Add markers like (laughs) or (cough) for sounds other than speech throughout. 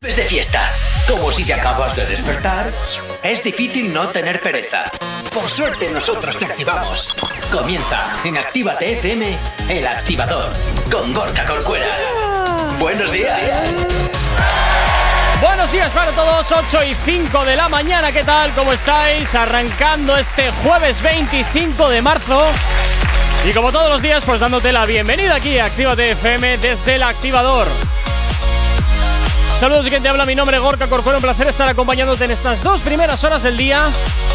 de fiesta. Como si te acabas de despertar, es difícil no tener pereza. Por suerte nosotros te activamos. Comienza en Actívate FM, el activador, con Gorka Corcuera. Buenos días. Buenos días para todos, 8 y 5 de la mañana, ¿qué tal? ¿Cómo estáis? Arrancando este jueves 25 de marzo. Y como todos los días, pues dándote la bienvenida aquí a Actívate FM desde el activador. Saludos y quien te habla, mi nombre es Gorka Corcuero, un placer estar acompañándote en estas dos primeras horas del día.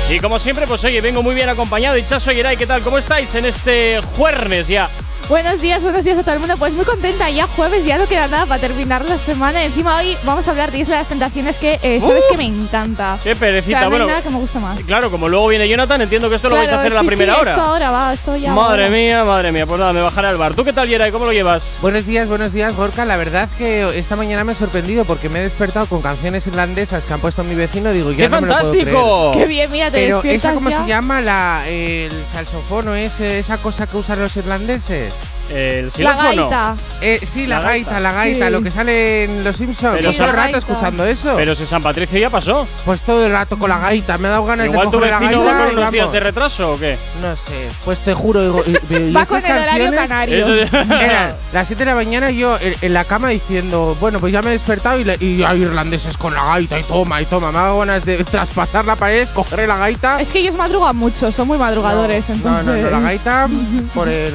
Y como siempre, pues oye, vengo muy bien acompañado. Y Chaso Yeray, ¿qué tal? ¿Cómo estáis en este jueves ya? Buenos días, buenos días a todo el mundo. Pues muy contenta, ya jueves, ya no queda nada para terminar la semana. Encima hoy vamos a hablar de Isla de las Tentaciones, que eh, sabes que me encanta. Qué perecita, O sea, no hay bueno. nada que me gusta más. Claro, como luego viene Jonathan, entiendo que esto lo vais a hacer en la sí, primera sí, hora. Esto ahora va, esto ya. Madre ahora. mía, madre mía. Pues nada, me bajaré al bar. ¿Tú qué tal, Yeray? ¿Cómo lo llevas? Buenos días, buenos días, Gorka. La verdad que esta mañana me he sorprendido porque me he despertado con canciones irlandesas que han puesto mi vecino. Digo, ya ¡Qué no me lo puedo creer. fantástico! Qué bien, mira, te Pero despiertas esa cómo ya. se llama la el salsofono es eh, esa cosa que usan los irlandeses. El La xilófono. gaita. Eh, sí, la, La gaita, gaita. la gaita, Sí. lo que sale en Los Simpsons. Pero Pues todo el la rato gaita. escuchando eso. Pero si San Patricio ya pasó. pues todo el rato con la gaita. Me ha dado ganas Igual de tu coger la vecino gaita va con y unos días vamos. de retraso o qué? No sé, pues te juro. digo, y- y- y (laughs) Va con estas el horario canciones canario. Eso (laughs) Eran las 7 de la mañana yo en, en la cama diciendo, bueno, pues ya me he despertado y, y hay irlandeses con la gaita y toma y toma. Me ha dado ganas de traspasar la pared, coger la gaita. Es que ellos madrugan mucho, son muy madrugadores. no, entonces. no, no, la gaita por el.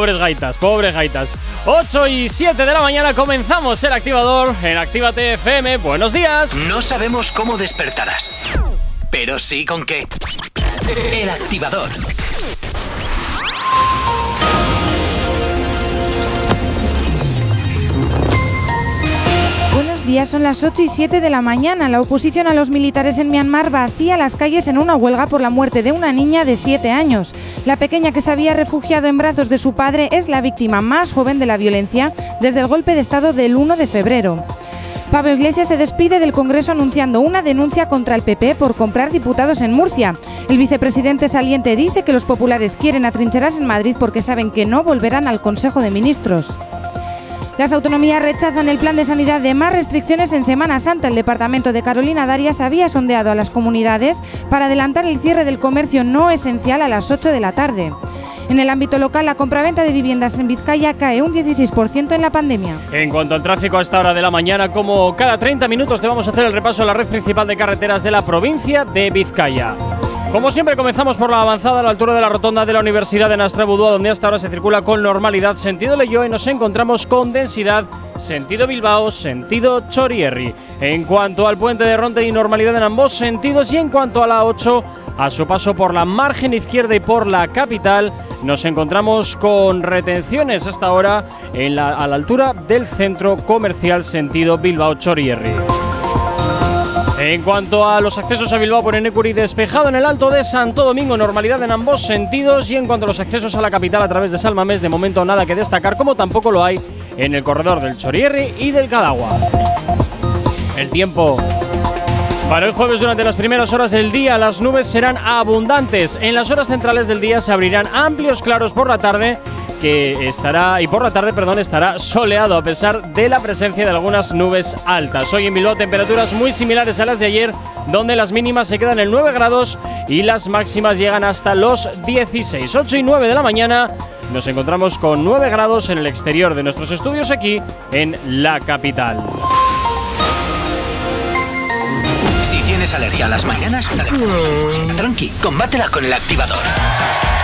Pobres gaitas, pobres gaitas. 8 y 7 de la mañana comenzamos el activador en Actívate FM. Buenos días. No sabemos cómo despertarás, pero sí con qué. El activador. Días, son las 8 y 7 de la mañana. La oposición a los militares en Myanmar vacía las calles en una huelga por la muerte de una niña de 7 años. La pequeña que se había refugiado en brazos de su padre es la víctima más joven de la violencia desde el golpe de Estado del 1 de febrero. Pablo Iglesias se despide del Congreso anunciando una denuncia contra el PP por comprar diputados en Murcia. El vicepresidente saliente dice que los populares quieren atrincherarse en Madrid porque saben que no volverán al Consejo de Ministros. Las autonomías rechazan el plan de sanidad de más restricciones en Semana Santa. El departamento de Carolina Darias había sondeado a las comunidades para adelantar el cierre del comercio no esencial a las 8 de la tarde. En el ámbito local, la compraventa de viviendas en Vizcaya cae un 16% en la pandemia. En cuanto al tráfico a esta hora de la mañana, como cada 30 minutos te vamos a hacer el repaso a la red principal de carreteras de la provincia de Vizcaya. Como siempre comenzamos por la avanzada a la altura de la rotonda de la Universidad de Nastrabudúa, donde hasta ahora se circula con normalidad sentido Leyo y nos encontramos con densidad sentido Bilbao, sentido Chorierri. En cuanto al puente de Ronte y normalidad en ambos sentidos y en cuanto a la 8 a su paso por la margen izquierda y por la capital, nos encontramos con retenciones hasta ahora a la altura del centro comercial sentido Bilbao-Chorierri. En cuanto a los accesos a Bilbao por Enecuri, despejado en el Alto de Santo Domingo, normalidad en ambos sentidos. Y en cuanto a los accesos a la capital a través de Salmamés, de momento nada que destacar, como tampoco lo hay en el corredor del Chorierri y del Cadagua. El tiempo. Para el jueves durante las primeras horas del día las nubes serán abundantes. En las horas centrales del día se abrirán amplios claros por la tarde que estará y por la tarde, perdón, estará soleado a pesar de la presencia de algunas nubes altas. Hoy en Bilbao temperaturas muy similares a las de ayer, donde las mínimas se quedan en 9 grados y las máximas llegan hasta los 16. 8 y 9 de la mañana nos encontramos con 9 grados en el exterior de nuestros estudios aquí en la capital. Si tienes alergia a las mañanas, tranqui, combátela con el activador.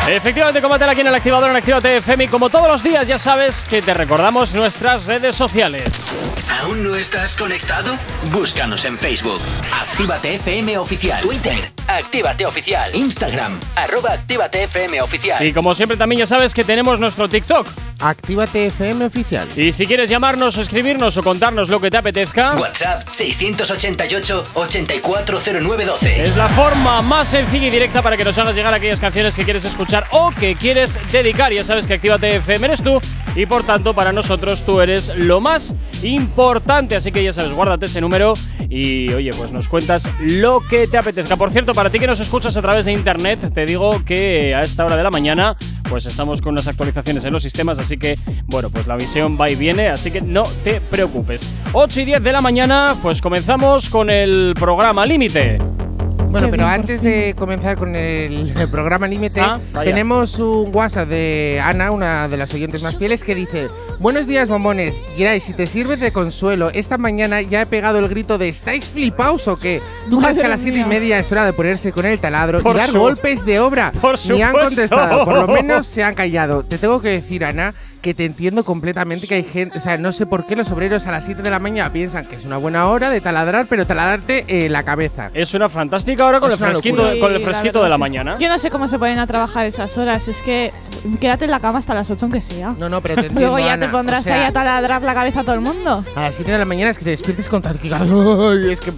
Efectivamente, combátela aquí en el activador en Actívate FM y como todos los días ya sabes que te recordamos nuestras redes sociales. ¿Aún no estás conectado? Búscanos en Facebook. Actívate FM Oficial. Twitter. Actívate Oficial. Instagram. Arroba Actívate FM Oficial. Y como siempre también ya sabes que tenemos nuestro TikTok. Actívate FM oficial. Y si quieres llamarnos o escribirnos o contarnos lo que te apetezca, WhatsApp 688-840912. es la forma más sencilla y directa para que nos hagas llegar aquellas canciones que quieres escuchar o que quieres dedicar. Ya sabes que Actívate FM eres tú y por tanto para nosotros tú eres lo más importante. Así que ya sabes, guárdate ese número y oye, pues nos cuentas lo que te apetezca. Por cierto, para ti que nos escuchas a través de internet, te digo que a esta hora de la mañana pues estamos con unas actualizaciones en los sistemas, así que, bueno, pues la visión va y viene, así que no te preocupes. 8 y 10 de la mañana, pues comenzamos con el programa Límite. Bueno, pero antes de comenzar con el, programa Límite, Ah, tenemos un WhatsApp de Ana, una de las oyentes más fieles, que dice: Buenos días, bombones. Giray, si te sirve de consuelo, esta mañana ya he pegado el grito de ¿estáis flipaos o qué? (laughs) ¿Tú crees que a las siete y media es hora de ponerse con el taladro Por y dar golpes de obra? Por Ni han contestado, por lo menos (laughs) se han callado. Te tengo que decir, Ana, que te entiendo completamente que hay gente, o sea, no sé por qué los obreros a las 7 de la mañana piensan que es una buena hora de taladrar, pero taladrarte eh, la cabeza. Es una fantástica hora con el fresquito, con el fresquito de la mañana. Yo no sé cómo se pueden a trabajar esas horas. Es que quédate en la cama hasta las 8 aunque sea. No, no, pero te (laughs) entiendo, Luego ya Ana. te pondrás O sea, ahí a taladrar la cabeza a todo el mundo. A las 7 de la mañana es que te despiertes con. Ay, (laughs) es que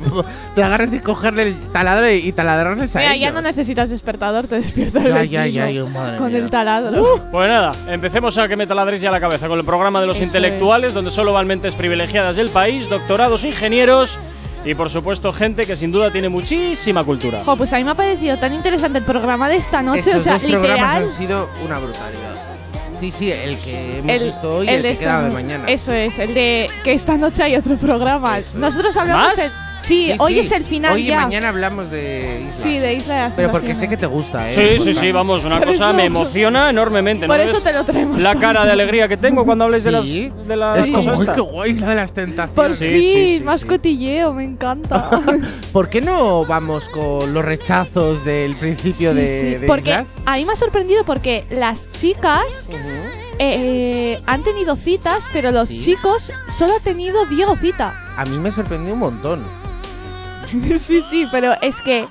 te agarras de cogerle el taladro y, y taladrarles a Mira, ya no necesitas despertador, te despierta el Ya, ya, ya, madre con mía. el taladro. Pues nada, empecemos a que me taladréis ya la cabeza con el programa de los Eso intelectuales, donde solo van mentes privilegiadas del país, doctorados, ingenieros y por supuesto gente que sin duda tiene muchísima cultura. Jo, pues a mí me ha parecido tan interesante el programa de esta noche. Estos o sea, dos programas literal. han sido una brutalidad. Sí, sí, el que hemos El, visto hoy y el, de que queda de mañana. Eso es, el de que esta noche hay otro programa. Eso. Nosotros hablamos. ¿Más? en- sí, Sí, hoy sí. es el final Hoy y ya. mañana hablamos de Isla. Sí, de Isla de las Pero porque sé que te gusta, ¿eh? Sí, sí, sí, vamos, una Por cosa eso- me emociona enormemente. ¿no Por eso ves te lo traemos. La cara de alegría que tengo cuando habléis de las, de las Es como, cosas ¡ay, estas. qué guay la de las Por tentaciones! Sí, fin, sí, sí, más sí. cotilleo, me encanta. (laughs) ¿Por qué no vamos con los rechazos del principio Sí, de, sí, de porque Islas? a mí me ha sorprendido porque las chicas Ujú. eh, han tenido citas, pero los Sí. chicos solo ha tenido Diego cita. A mí me sorprendió un montón. (laughs) sí, sí, pero es que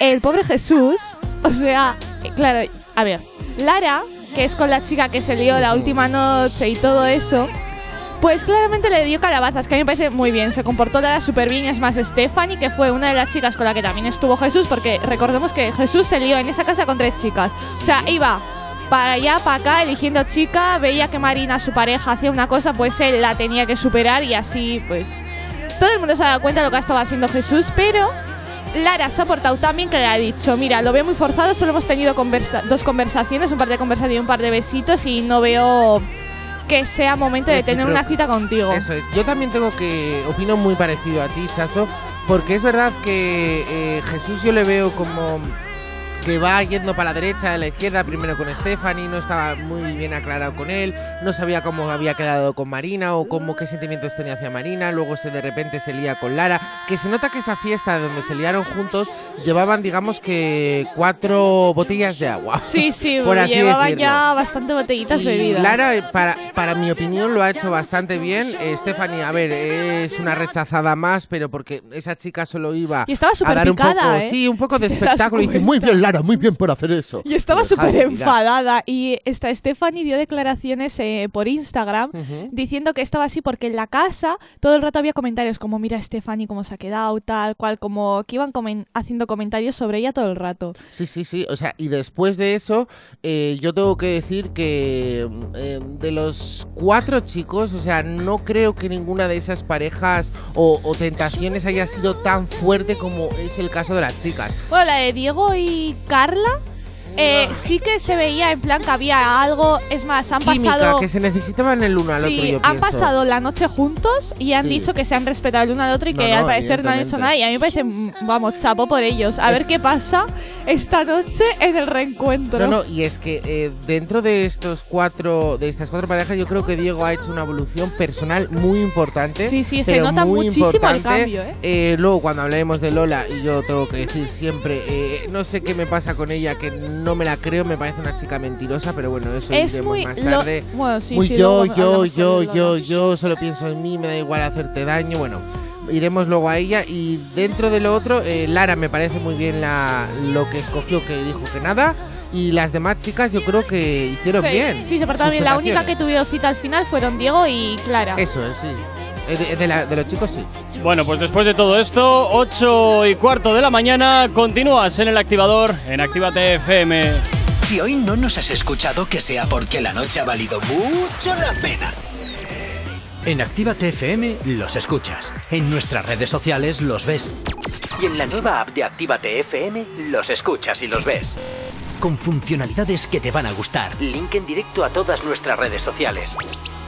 el pobre Jesús, o sea, claro, a ver, Lara, que es con la chica que se lió la última noche y todo eso, pues claramente le dio calabazas, que a mí me parece muy bien. Se comportó Lara súper bien. Es más, Stephanie, que fue una de las chicas con la que también estuvo Jesús, porque recordemos que Jesús se lió en esa casa con tres chicas. O sea, iba para allá, para acá, eligiendo chica, veía que Marina, su pareja, hacía una cosa, pues él la tenía que superar y así, pues todo el mundo se ha dado cuenta de lo que estaba haciendo Jesús, pero Lara se ha portado tan bien que le ha dicho, mira, lo veo muy forzado, solo hemos tenido conversa- dos conversaciones, un par de conversaciones y un par de besitos y no veo que sea momento de tener una cita contigo. Eso es. Yo también tengo que opino muy parecido a ti, Chaso, porque es verdad que eh, Jesús yo le veo como que va yendo para la derecha, a la izquierda, primero con Stephanie, no estaba muy bien aclarado con él, no sabía cómo había quedado con Marina o cómo qué sentimientos tenía hacia Marina, luego se de repente se lía con Lara, que se nota que esa fiesta donde se liaron juntos llevaban digamos que cuatro botellas de agua. Sí, sí, (laughs) Por así llevaba decirlo. ya bastante botellitas bebidas. Lara, eh, para, para mi opinión, lo ha hecho bastante bien. Eh, Stephanie, a ver, es una rechazada más, pero porque esa chica solo iba Y estaba a dar un picada, poco, ¿eh? sí, un poco de (laughs) espectáculo. Y dice, muy bien, Lara, muy bien por hacer eso. Y estaba súper enfadada. Y esta Stephanie dio declaraciones eh, por Instagram diciendo que estaba así porque en la casa todo el rato había comentarios como mira Stephanie cómo se ha quedado, tal cual, como que iban comen- haciendo comentarios sobre ella todo el rato. Sí, sí, sí. O sea, y después de eso, eh, yo tengo que decir que eh, de los cuatro chicos, o sea, no creo que ninguna de esas parejas o, o tentaciones haya sido tan fuerte como es el caso de las chicas. Bueno, la de Diego y Carla eh, sí que se veía en plan que había algo, es más, han Química, pasado... que se necesitaban el uno al Sí, otro, yo han pienso. pasado la noche juntos y han Sí. dicho que se han respetado el uno al otro y No, que no, al parecer no han hecho nada. Y a mí me parece, vamos, chapo por ellos. A Es- ver qué pasa esta noche en el reencuentro. No, no, y es que eh, dentro de estos cuatro, de estas cuatro parejas, yo creo que Diego ha hecho una evolución personal muy importante. Sí, sí, se nota muchísimo el cambio, ¿eh? Eh, luego, cuando hablemos de Lola, y yo tengo que decir siempre, eh, no sé qué me pasa con ella, que no me la creo, me parece una chica mentirosa, pero bueno, eso Es iremos muy. más lo- tarde. bueno, sí, muy sí, yo, yo, yo, yo, Lola. yo, solo pienso en mí, me da igual hacerte daño, bueno. Iremos luego a ella y dentro de lo otro, eh, Lara me parece muy bien la, lo que escogió, que dijo que nada. Y las demás chicas yo creo que hicieron Sí, bien. Sí, se portaron bien. La única que tuvieron cita al final fueron Diego y Clara. Eso es, sí. De, de la- de los chicos sí. Bueno, pues después de todo esto, 8 y cuarto de la mañana, continúas en el activador en Actívate FM. Si hoy no nos has escuchado, que sea porque la noche ha valido mucho la pena. En Actívate FM los escuchas. En nuestras redes sociales los ves. Y en la nueva app de Actívate FM los escuchas y los ves. con funcionalidades que te van a gustar. Link en directo a todas nuestras redes sociales.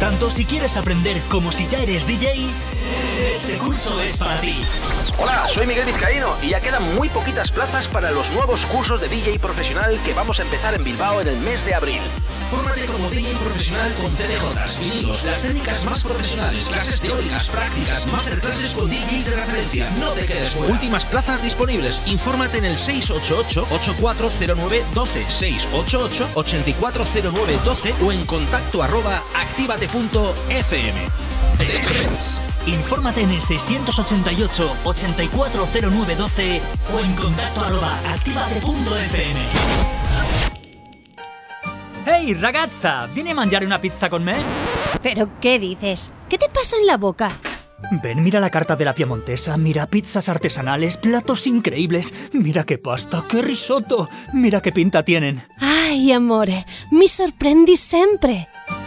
tanto si quieres aprender como si ya eres DJ, este curso es para ti. Hola, soy Miguel Vizcaíno y ya quedan muy poquitas plazas para los nuevos cursos de DJ profesional que vamos a empezar en Bilbao en el mes de abril. Fórmate como DJ profesional con CDJs, vinilos, las técnicas más profesionales, clases teóricas, prácticas, masterclasses con DJs de referencia. No te quedes fuera. Últimas plazas disponibles. Infórmate en el 688-8409-12, 688-8409-12 o en contacto arroba activate.fm. Infórmate en el 688 840912 o en contacto arroba activate.fm. Hey ragazza, ¿viene a mangiare una pizza con me? ¿Pero qué dices? ¿Qué te pasa en la boca? Ven, mira la carta de la Piemontesa, mira pizzas artesanales, platos increíbles, mira qué pasta, qué risotto, mira qué pinta tienen. Ay, amore, mi sorprendi sempre.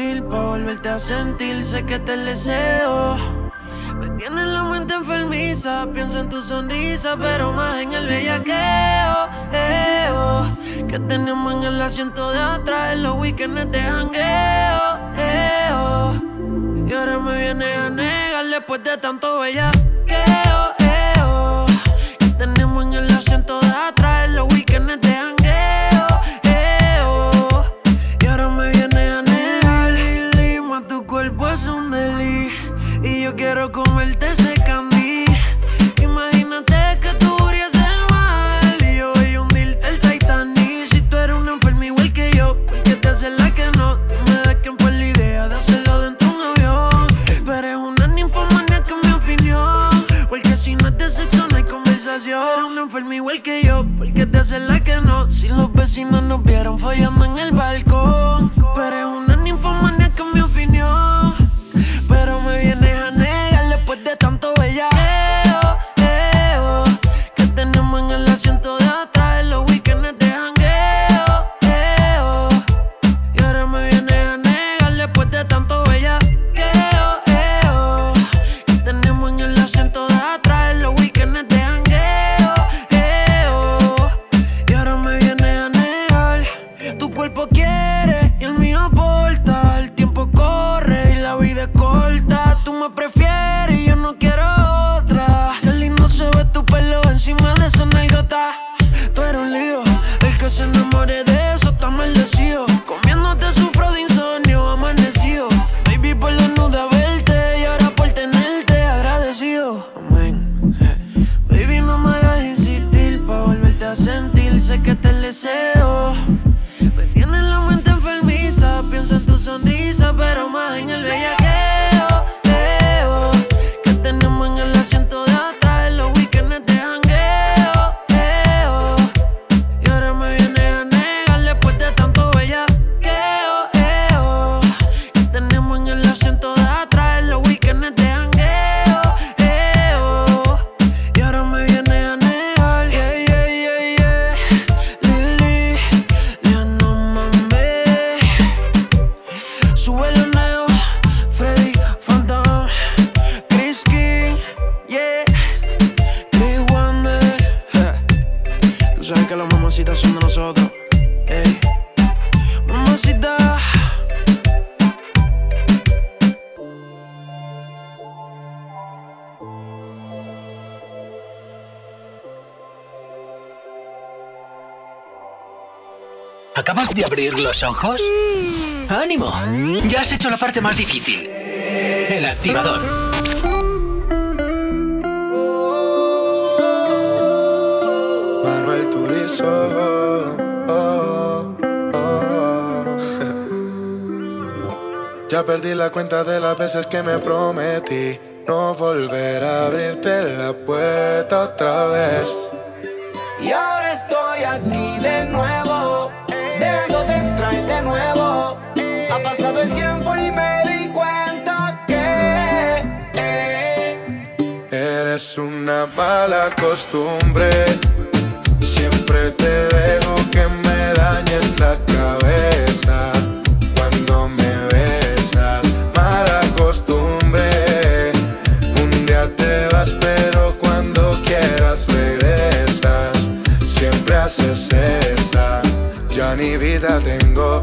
Insistir pa' volverte a sentir. Sé que te deseo. Me tienes la mente enfermiza. Pienso en tu sonrisa, pero más en el bellaqueo. Eh, oh, que tenemos en el asiento de atrás en los weekends de jangueo. Eh, oh, y ahora me vienes a negar después de tanto bellaqueo. Eh, oh, que tenemos en el asiento de atrás una enferma igual que yo, ¿por qué te haces la que no? Si los vecinos nos vieron follando en el balcón. Tú eres una los ojos? ¡Ánimo! Ya has hecho la parte más difícil. El activador. Manuel Turizo. oh, oh. Ya perdí la cuenta de las veces que me prometí no volver a abrirte la puerta otra vez. Y ahora estoy aquí de nuevo, Pasado el tiempo y me di cuenta que eh, Eres una mala costumbre. Siempre te dejo que me dañes la cabeza cuando me besas. Mala costumbre. Un día te vas, pero cuando quieras regresas. Siempre haces esa. Ya ni vida tengo.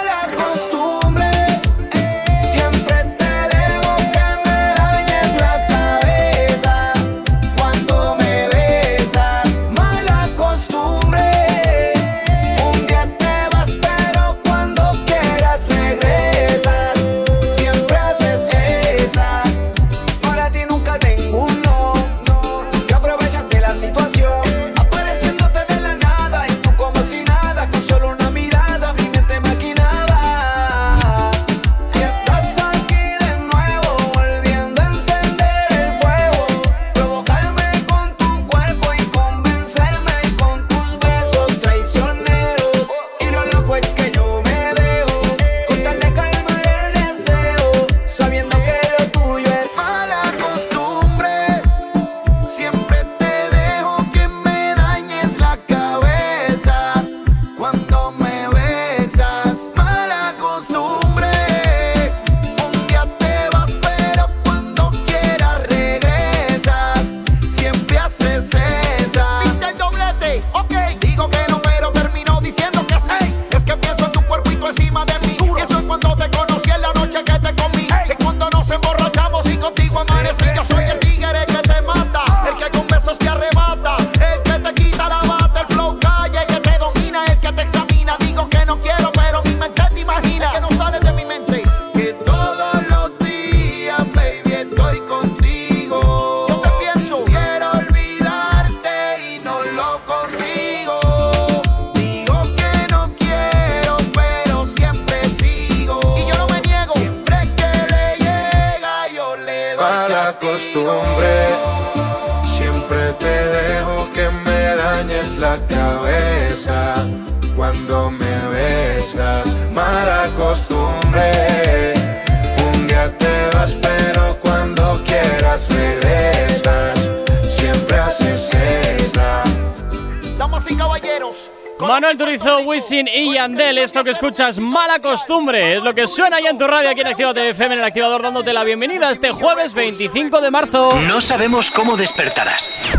Esto que escuchas, mala costumbre. Es lo que suena ya en tu radio aquí en Actívate FM en el activador, dándote la bienvenida este jueves 25 de marzo. No sabemos cómo despertarás,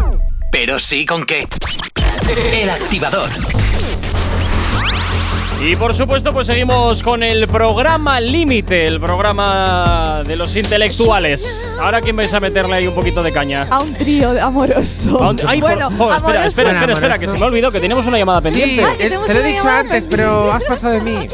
pero sí con qué. El activador. Y por supuesto, pues seguimos con el programa Límite, el programa de los intelectuales. Ahora, ¿quién vais a meterle ahí un poquito de caña? A un trío de amoroso. A un- Ay, por- bueno, espera, espera, espera, espera, que se me ha olvidado que tenemos una llamada Sí, pendiente. eh, te lo he dicho antes, pero has pasado de mí.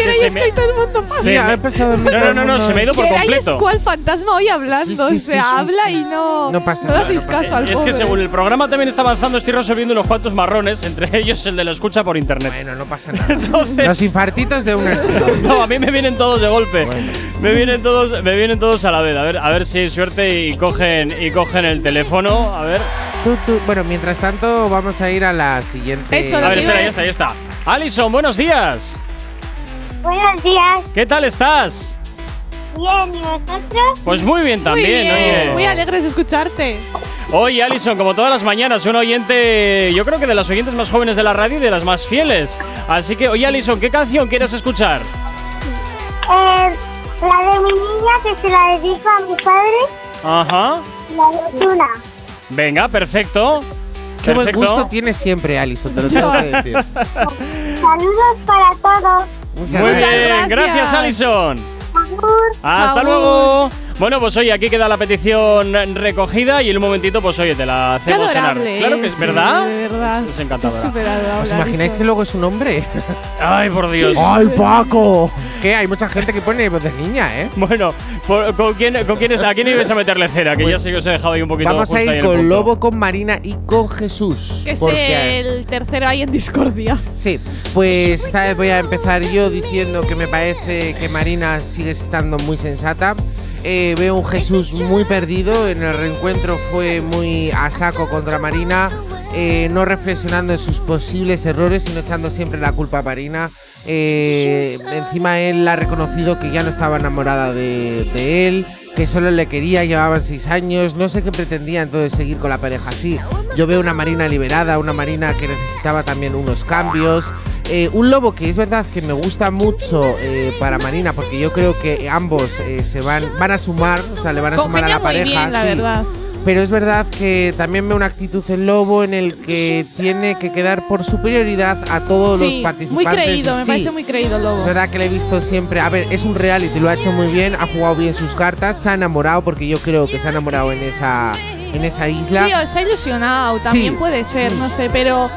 Y era que se es me- que todo el mundo Se ha me- mí. No, no, no, no, se me ha ido por completo. cual fantasma hoy hablando. Sí, sí, o sea, habla sí. y no. No pasa le nada, hacéis no caso al Es que según el programa también está avanzando, estoy resolviendo unos cuantos marrones, entre (laughs) ellos el de la escucha por internet. Bueno, no pasa nada. (laughs) Entonces- Los infartitos de una. (laughs) No, a mí me vienen todos de golpe. Bueno. Me vienen todos, me vienen todos a la vez. A ver, a ver si hay suerte y cogen y cogen el teléfono. A ver. Tú, tú. Bueno, mientras tanto, vamos a ir a la siguiente. Eso, A ver, espera, ya está, ya está. Alison, buenos días. Buenos días, ¿Qué tal estás? bien, ¿y vosotros? Pues muy bien Muy también, bien, oye. muy alegres de escucharte. Oye, Alison, como todas las mañanas, un oyente, yo creo que de las oyentes más jóvenes de la radio y de las más fieles. Así que, oye, Alison, ¿qué canción quieres escuchar? Eh, la de mi niña que se la dedico a mi padre, Ajá. la de Tuna. Venga, perfecto. Qué buen gusto tienes siempre, Alison, te lo tengo que decir. (laughs) Saludos para todos. Muchas Muy gracias. bien, gracias. Alison. Hasta luego. Bueno, pues oye, aquí queda la petición recogida y en un momento, pues oye, te la hacemos adorable. Claro que es sí, verdad. de verdad. Es, es encantadora. ¿Os imagináis Alison. que luego es un hombre? Ay, por Dios. ¡Ay, Paco! Que hay mucha gente que pone voz de niña, ¿eh? Bueno, por- ¿con quién, con quién, es- ¿a quién ibais a meterle cera? Que Pues ya sé que os he dejado ahí un poquito Vamos a ir con. Lobo, con Marina y con Jesús. Que es porque- el tercero ahí en discordia. Sí, pues esta vez voy a empezar yo diciendo que me parece que Marina sigue estando muy sensata. Eh, veo un Jesús muy perdido, en el reencuentro fue muy a saco contra Marina, eh, no reflexionando en sus posibles errores, sino echando siempre la culpa a Marina. Eh, encima él ha reconocido que ya no estaba enamorada de, de él, que solo le quería, llevaban seis años, no sé qué pretendía entonces seguir con la pareja así. Yo veo una Marina liberada, una Marina que necesitaba también unos cambios. Eh, un lobo que es verdad que me gusta mucho eh, para Marina, porque yo creo que ambos eh, se van, van a sumar, o sea, le van a sumar a la pareja. bien, la sí. verdad. Pero es verdad que también veo una actitud en lobo en el que tiene que quedar por superioridad a todos los participantes. muy creído, me Sí. parece muy creído, Lobo. Es verdad que le he visto siempre. A ver, es un reality, lo ha hecho muy bien, ha jugado bien sus cartas, se ha enamorado, porque yo creo que se ha enamorado en esa, en esa isla. Sí, os ha ilusionado, también Sí. puede ser, no sé, pero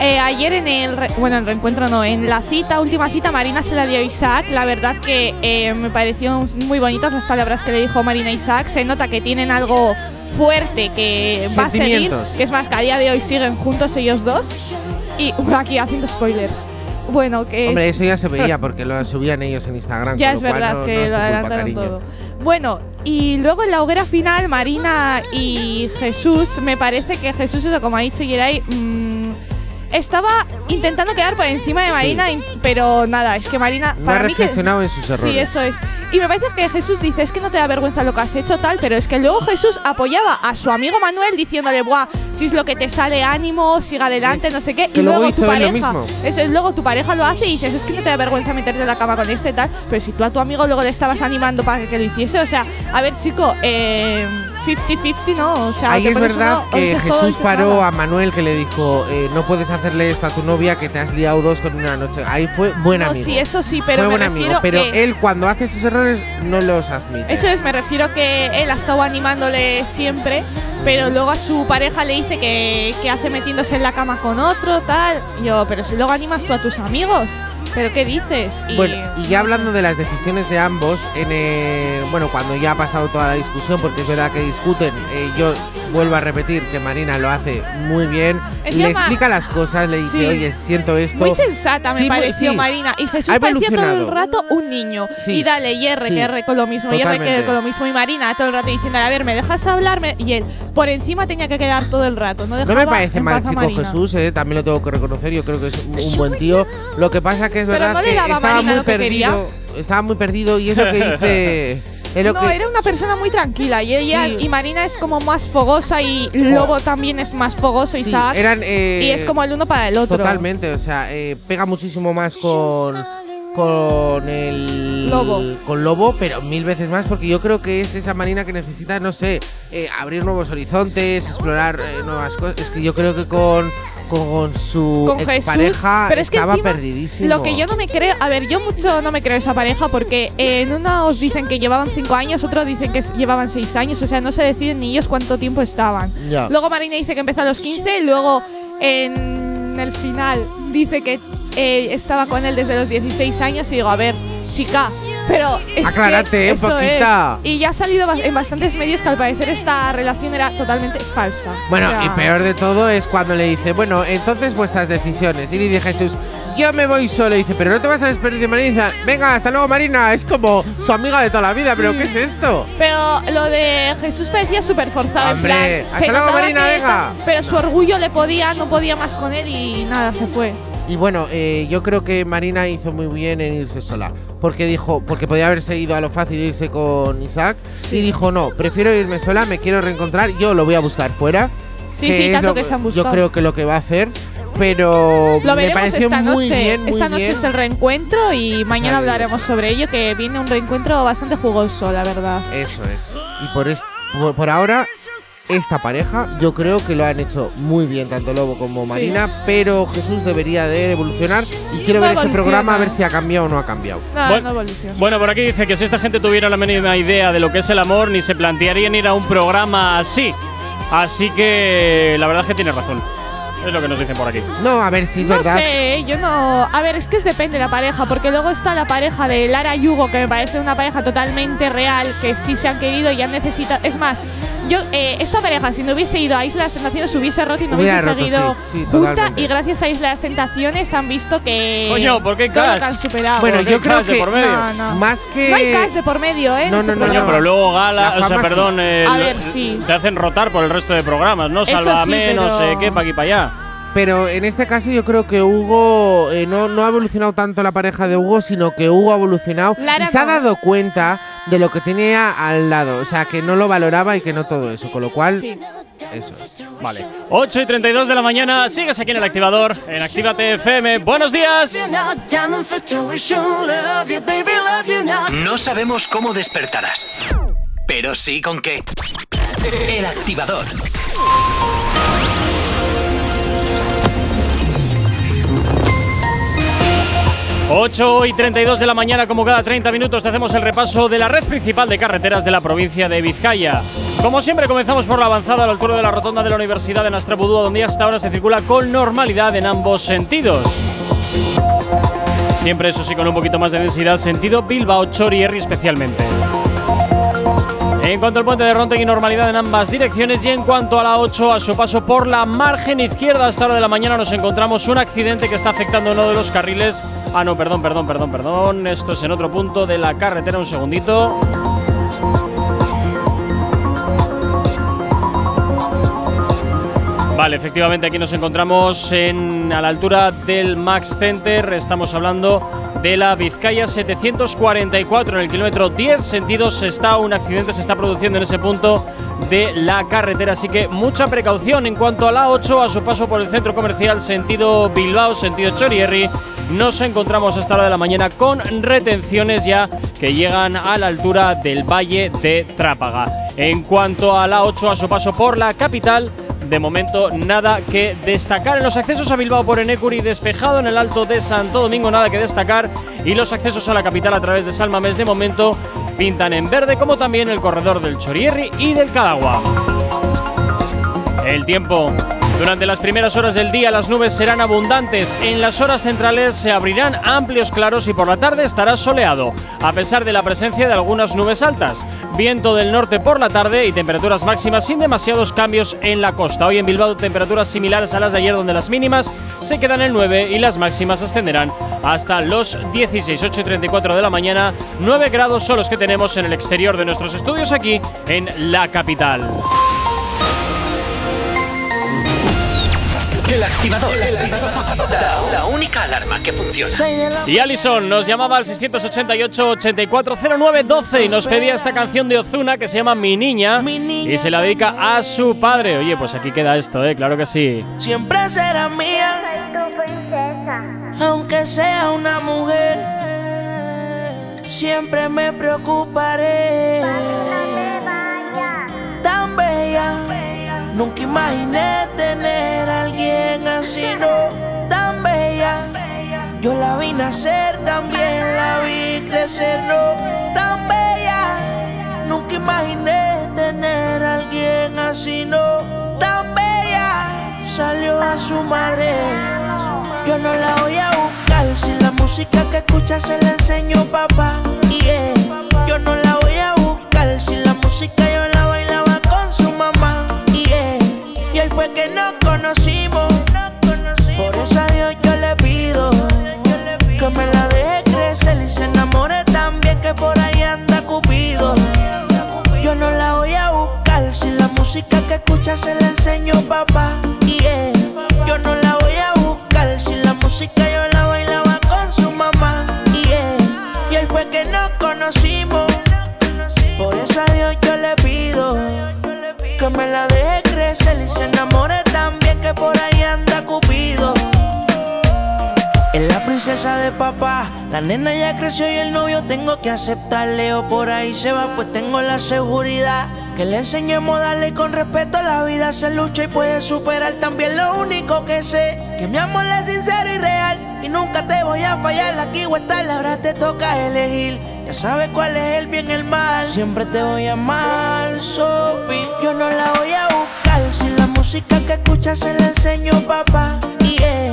eh, ayer en el, re- bueno, el reencuentro no, en la cita, última cita, Marina se la dio a Isaac, la verdad que eh, me pareció muy bonitas las palabras que le dijo Marina a Isaac, se nota que tienen algo fuerte que va a seguir, que es más que a día de hoy siguen juntos ellos dos, y aquí haciendo spoilers. Bueno, que Hombre, es- eso ya se veía porque lo subían ellos en Instagram. ya con es lo cual verdad no- no que es lo adelantaron todo. Bueno, y luego en la hoguera final, Marina y Jesús, me parece que Jesús, eso como ha dicho Yeray, mm, estaba intentando quedar por encima de Marina, in- pero nada, es que Marina. No ha para mí que, reflexionado en sus errores. Sí, eso es. Y me parece que Jesús dice, es que no te da vergüenza lo que has hecho, tal, pero es que luego Jesús apoyaba a su amigo Manuel diciéndole, buah, si es lo que te sale ánimo, siga adelante, no sé qué. Que y luego luego tu pareja. Eso es, luego tu pareja lo hace y dices, es que no te da vergüenza meterte en la cama con este y tal, pero si tú a tu amigo luego le estabas animando para que lo hiciese, o sea, a ver, chico, eh, 50-50, ¿no? O sea, Ahí es verdad que Jesús paró nada. a Manuel que le dijo, eh, no puedes hacerle esto a tu novia que te has liado dos con una noche. Ahí fue buen No, amigo. sí, eso sí, pero fue buen amigo, pero él cuando hace esos errores no los admite. Eso es, me refiero que él ha estado animándole siempre, pero luego a su pareja le dice que, que hace metiéndose en la cama con otro, tal. Yo, pero si luego animas tú a tus amigos, ¿pero qué dices? Y- Bueno, y ya hablando de las decisiones de ambos, en eh, bueno, cuando ya ha pasado toda la discusión, porque es verdad que discuten, eh, yo vuelvo a repetir que Marina lo hace muy bien, Encima- le explica las cosas, le dice, Sí. oye, siento esto. Muy sensata me Sí, pareció sí. Marina. Y Jesús parecía todo el rato un niño. Y dale, y R, que R con lo mismo, y R que Totalmente. con lo mismo. Y Marina todo el rato diciendo, a ver, ¿me dejas hablarme? Y él, por encima tenía que quedar todo el rato. No, No me parece mal chico Marina. Jesús, eh, también lo tengo que reconocer, yo creo que es un, buen tío. Lo que pasa que es Pero verdad no que estaba Marina muy lo que perdido, estaba muy perdido y es lo que dice es (laughs) no, que era una persona muy tranquila y ella Sí. y Marina es como más fogosa y Lobo también es más fogoso, Sí, eran, eh, y es como el uno para el otro. Totalmente, o sea, eh, pega muchísimo más con con el Lobo. con Lobo, pero mil veces más porque yo creo que es esa Marina que necesita, no sé, eh, abrir nuevos horizontes, explorar nuevas cosas. Es que yo creo que con con su con Jesús. Pero es que estaba encima, perdidísimo. Lo que yo no me creo, a ver, yo mucho no me creo esa pareja porque en una os dicen que llevaban cinco años, otros dicen que llevaban seis años, o sea, no se deciden ni ellos cuánto tiempo estaban. Ya. Luego Marina dice que empezó a los 15, luego en el final dice que eh, estaba con él desde los 16 años y digo, a ver, chica, pero es Aclárate, que eh, eso poquita. es. Y ya ha salido en bastantes medios que al parecer esta relación era totalmente falsa. Bueno, O sea, y peor de todo es cuando le dice, bueno, entonces vuestras decisiones. Y dice Jesús, yo me voy solo. Y dice, pero no te vas a despedir de Marina. Y dice, venga, hasta luego, Marina. Es como su amiga de toda la vida. ¿Pero Sí. qué es esto? Pero lo de Jesús parecía súper forzado. en Hombre, plan, hasta luego, Marina, venga. esta- Pero su orgullo le podía, no podía más con él y nada, se fue. Y bueno, eh, yo creo que Marina hizo muy bien en irse sola. Porque dijo, porque podía haberse ido a lo fácil irse con Isaac. Y dijo, no, prefiero irme sola, me quiero reencontrar. Yo lo voy a buscar fuera. Sí, sí, tanto lo que se han Yo buscado. creo que lo que va a hacer. Pero Lo me pareció esta muy noche. bien, muy esta noche bien. es el reencuentro y mañana Sabes. hablaremos sobre ello, que viene un reencuentro bastante jugoso, la verdad. Eso es. Y por, es- por, por ahora, esta pareja, yo creo que lo han hecho muy bien, tanto Lobo como Marina, pero Jesús debería de evolucionar. Y quiero No ver este programa a ver si ha cambiado o no ha cambiado. No, Bueno, no evoluciona. Bueno, por aquí dice que si esta gente tuviera la mínima idea de lo que es el amor, ni se plantearían ir a un programa así. Así que la verdad es que tiene razón. Es lo que nos dicen por aquí. No, a ver si es no verdad. sé, yo no. A ver, es que es depende de la pareja, porque luego está la pareja de Lara y Hugo, que me parece una pareja totalmente real, que sí se han querido y han necesitado. Es más, yo, eh, esta pareja, si no hubiese ido a Isla de las Tentaciones, hubiese roto y no Hubiera hubiese roto, seguido sí, sí, junta. totalmente. Y gracias a Isla de las Tentaciones han visto que. Coño, ¿por qué todo lo Cash? que han superado. Bueno, Porque yo hay creo cash de que por medio. No, no. más que. No hay cash de por medio, ¿eh? No, este no, no, Coño, programa. pero luego Gala, La o sea, fama sí. perdón, el- A ver, sí. te hacen rotar por el resto de programas, ¿no? Eso Sálvame, sí, no pero- sé qué, para aquí para allá. Pero en este caso yo creo que Hugo eh, no, no ha evolucionado tanto la pareja de Hugo, sino que Hugo ha evolucionado Lara y se ha dado cuenta de lo que tenía al lado. O sea, que no lo valoraba y que no todo eso. Con lo cual, Sí. eso es. Vale. 8 y 32 de la mañana, sigues aquí en el activador, en Actívate FM. ¡Buenos días! No sabemos cómo despertarás, pero sí con qué. El activador. 8 y 32 de la mañana, como cada 30 minutos, te hacemos el repaso de la red principal de carreteras de la provincia de Vizcaya. Como siempre, comenzamos por la avanzada a la de la rotonda de la Universidad de Nastrabudú, donde hasta ahora se circula con normalidad en ambos sentidos. Siempre, eso sí, con un poquito más de densidad, sentido Bilbao-Chorierri especialmente. En cuanto al puente de Rontegui, normalidad en ambas direcciones. Y en cuanto a la 8, a su paso por la margen izquierda, a esta hora de la mañana nos encontramos un accidente que está afectando uno de los carriles. Ah, no, perdón, perdón, perdón, perdón. Esto es en otro punto de la carretera. Un segundito. Vale, efectivamente aquí nos encontramos en, a la altura del Max Center. Estamos hablando de la Vizcaya 744 en el kilómetro 10 sentidos. Está un accidente, se está produciendo en ese punto de la carretera. Así que mucha precaución en cuanto a la 8, a su paso por el centro comercial sentido Bilbao, sentido Chorierri. Nos encontramos a esta hora de la mañana con retenciones ya que llegan a la altura del Valle de Trápaga. En cuanto a la 8, a su paso por la capital, de momento nada que destacar. En los accesos a Bilbao por Enecuri despejado, en el Alto de Santo Domingo nada que destacar. Y los accesos a la capital a través de Salmamés de momento pintan en verde, como también el corredor del Chorierri y del Cadagua. El tiempo. Durante las primeras horas del día las nubes serán abundantes. En las horas centrales se abrirán amplios claros y por la tarde estará soleado, a pesar de la presencia de algunas nubes altas. Viento del norte por la tarde y temperaturas máximas sin demasiados cambios en la costa. Hoy en Bilbao temperaturas similares a las de ayer donde las mínimas se quedan en 9 y las máximas ascenderán hasta los 16, 8 y 34 de la mañana. 9 grados son los que tenemos en el exterior de nuestros estudios aquí en la capital. El activador. La, la única alarma que funciona. Y Alison nos llamaba al 688-840912 y nos pedía esta canción de Ozuna que se llama Mi Niña y se la dedica a su padre. Oye, pues aquí queda esto, ¿eh? Claro que sí. Siempre será mía, aunque sea una mujer. Siempre me preocuparé. Nunca imaginé tener a alguien así, no tan bella. Yo la vi nacer, también la vi crecer, no tan bella. Nunca imaginé tener a alguien así, no tan bella. Salió a su madre, yo no la voy a buscar. Si la música que escucha se la enseño, papá, yeah. Yo no la voy a buscar. Si por ahí anda Cupido. Yo no la voy a buscar si la música que escucha se la enseño papá. Yeah. Yo no la voy a buscar si la música yo la princesa de papá, la nena ya creció y el novio tengo que aceptarle o por ahí se va pues tengo la seguridad que le enseñemos a darle con respeto la vida se lucha y puede superar. También lo único que sé que mi amor es sincero y real. Y nunca te voy a fallar aquí o estar ahora te toca elegir. Ya sabes cuál es el bien y el mal. Siempre te voy a amar Sophie yo no la voy a buscar. Si la música que escuchas se la enseño papá. Yeah.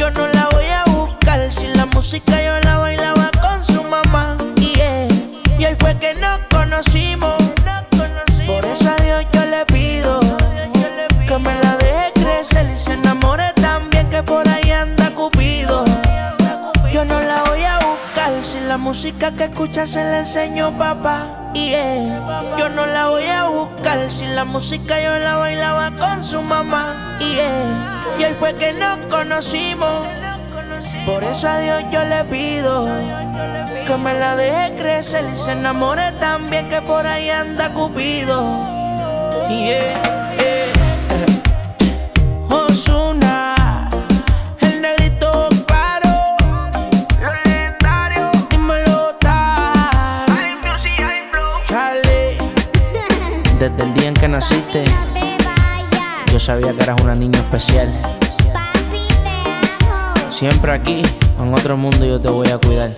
yo no la voy a buscar si la música yo la bailaba con su mamá yeah. y ahí fue que nos conocimos por eso a Dios yo le pido que me la deje crecer y se enamore también que por ahí anda Cupido. Yo no la voy a buscar si la música que escucha se la enseño papá. Yeah. Yo no la voy a buscar si la música yo la bailaba con su mamá. Yeah. Y ahí fue que nos conocimos. Por eso a Dios yo le pido que me la deje crecer y se enamore también que por ahí anda Cupido. Yeah, yeah. Ozuna, el negrito claro, los legendarios, dímelo tal. Charlie, (laughs) desde el día en que naciste, yo sabía que eras una niña especial. Siempre aquí, en otro mundo yo te voy a cuidar.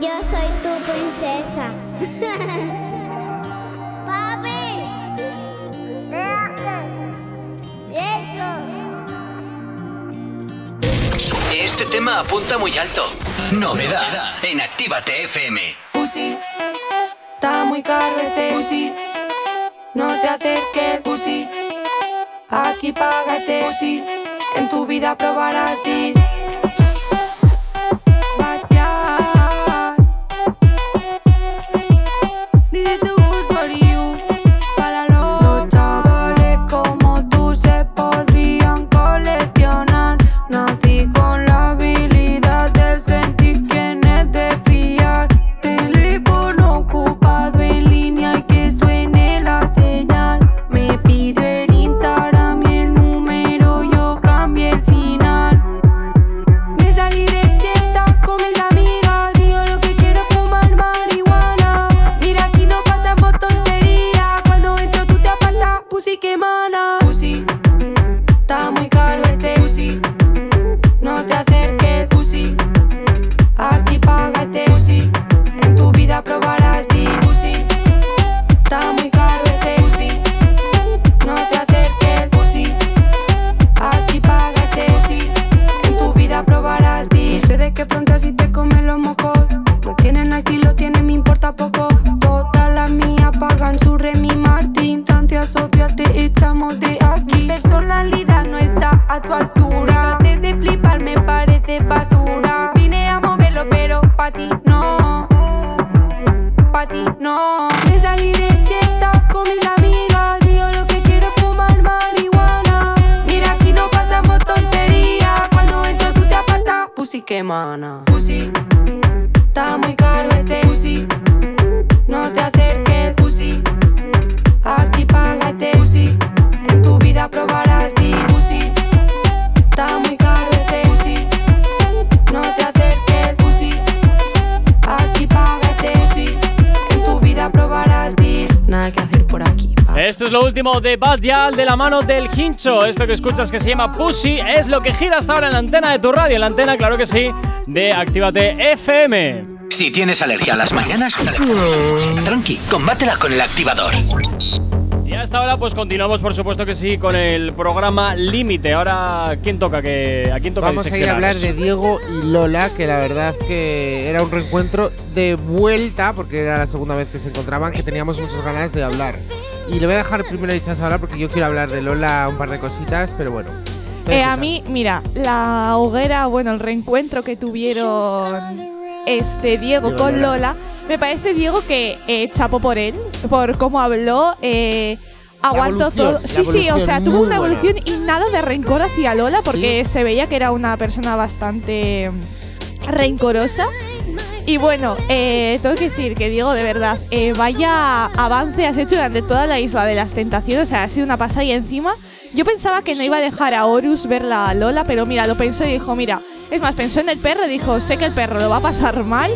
Yo soy tu princesa. (laughs) Papi. Este tema apunta muy alto. Novedad en Actívate FM. Pussy, está muy caro este Pussy. No te acerques, Pussy. Aquí págate, Pussy. En tu vida probarás dis. Mano del Hincho. Esto que escuchas que se llama Pussy es lo que gira hasta ahora en la antena de tu radio. En la antena, claro que sí, de Actívate FM. Si tienes alergia a las mañanas, tranqui, combátela con el activador. Y hasta ahora, pues continuamos, por supuesto que sí, con el programa Límite. Ahora, ¿quién toca? Que, ¿A quién toca Vamos a ir a hablar de Diego y Lola, que la verdad que era un reencuentro de vuelta, porque era la segunda vez que se encontraban, que teníamos muchas ganas de hablar. Y le voy a dejar primero dichas ahora porque yo quiero hablar de Lola un par de cositas, pero bueno. Eh, a mí, mira, la hoguera, bueno, el reencuentro que tuvieron este Diego Diego con Lola. Lola, me parece Diego que eh, chapó por él, por cómo habló, eh, aguantó todo. Sí, sí, o sea, tuvo una buena. evolución y nada de rencor hacia Lola porque se veía que era una persona bastante rencorosa. Y bueno, eh, tengo que decir que Diego, de verdad, eh, vaya avance has hecho durante toda la isla de las tentaciones. O sea, ha sido una pasada y encima. Yo pensaba que no iba a dejar a Horus verla a Lola, pero mira, lo pensó y dijo, mira, es más, pensó en el perro y dijo, sé que el perro lo va a pasar mal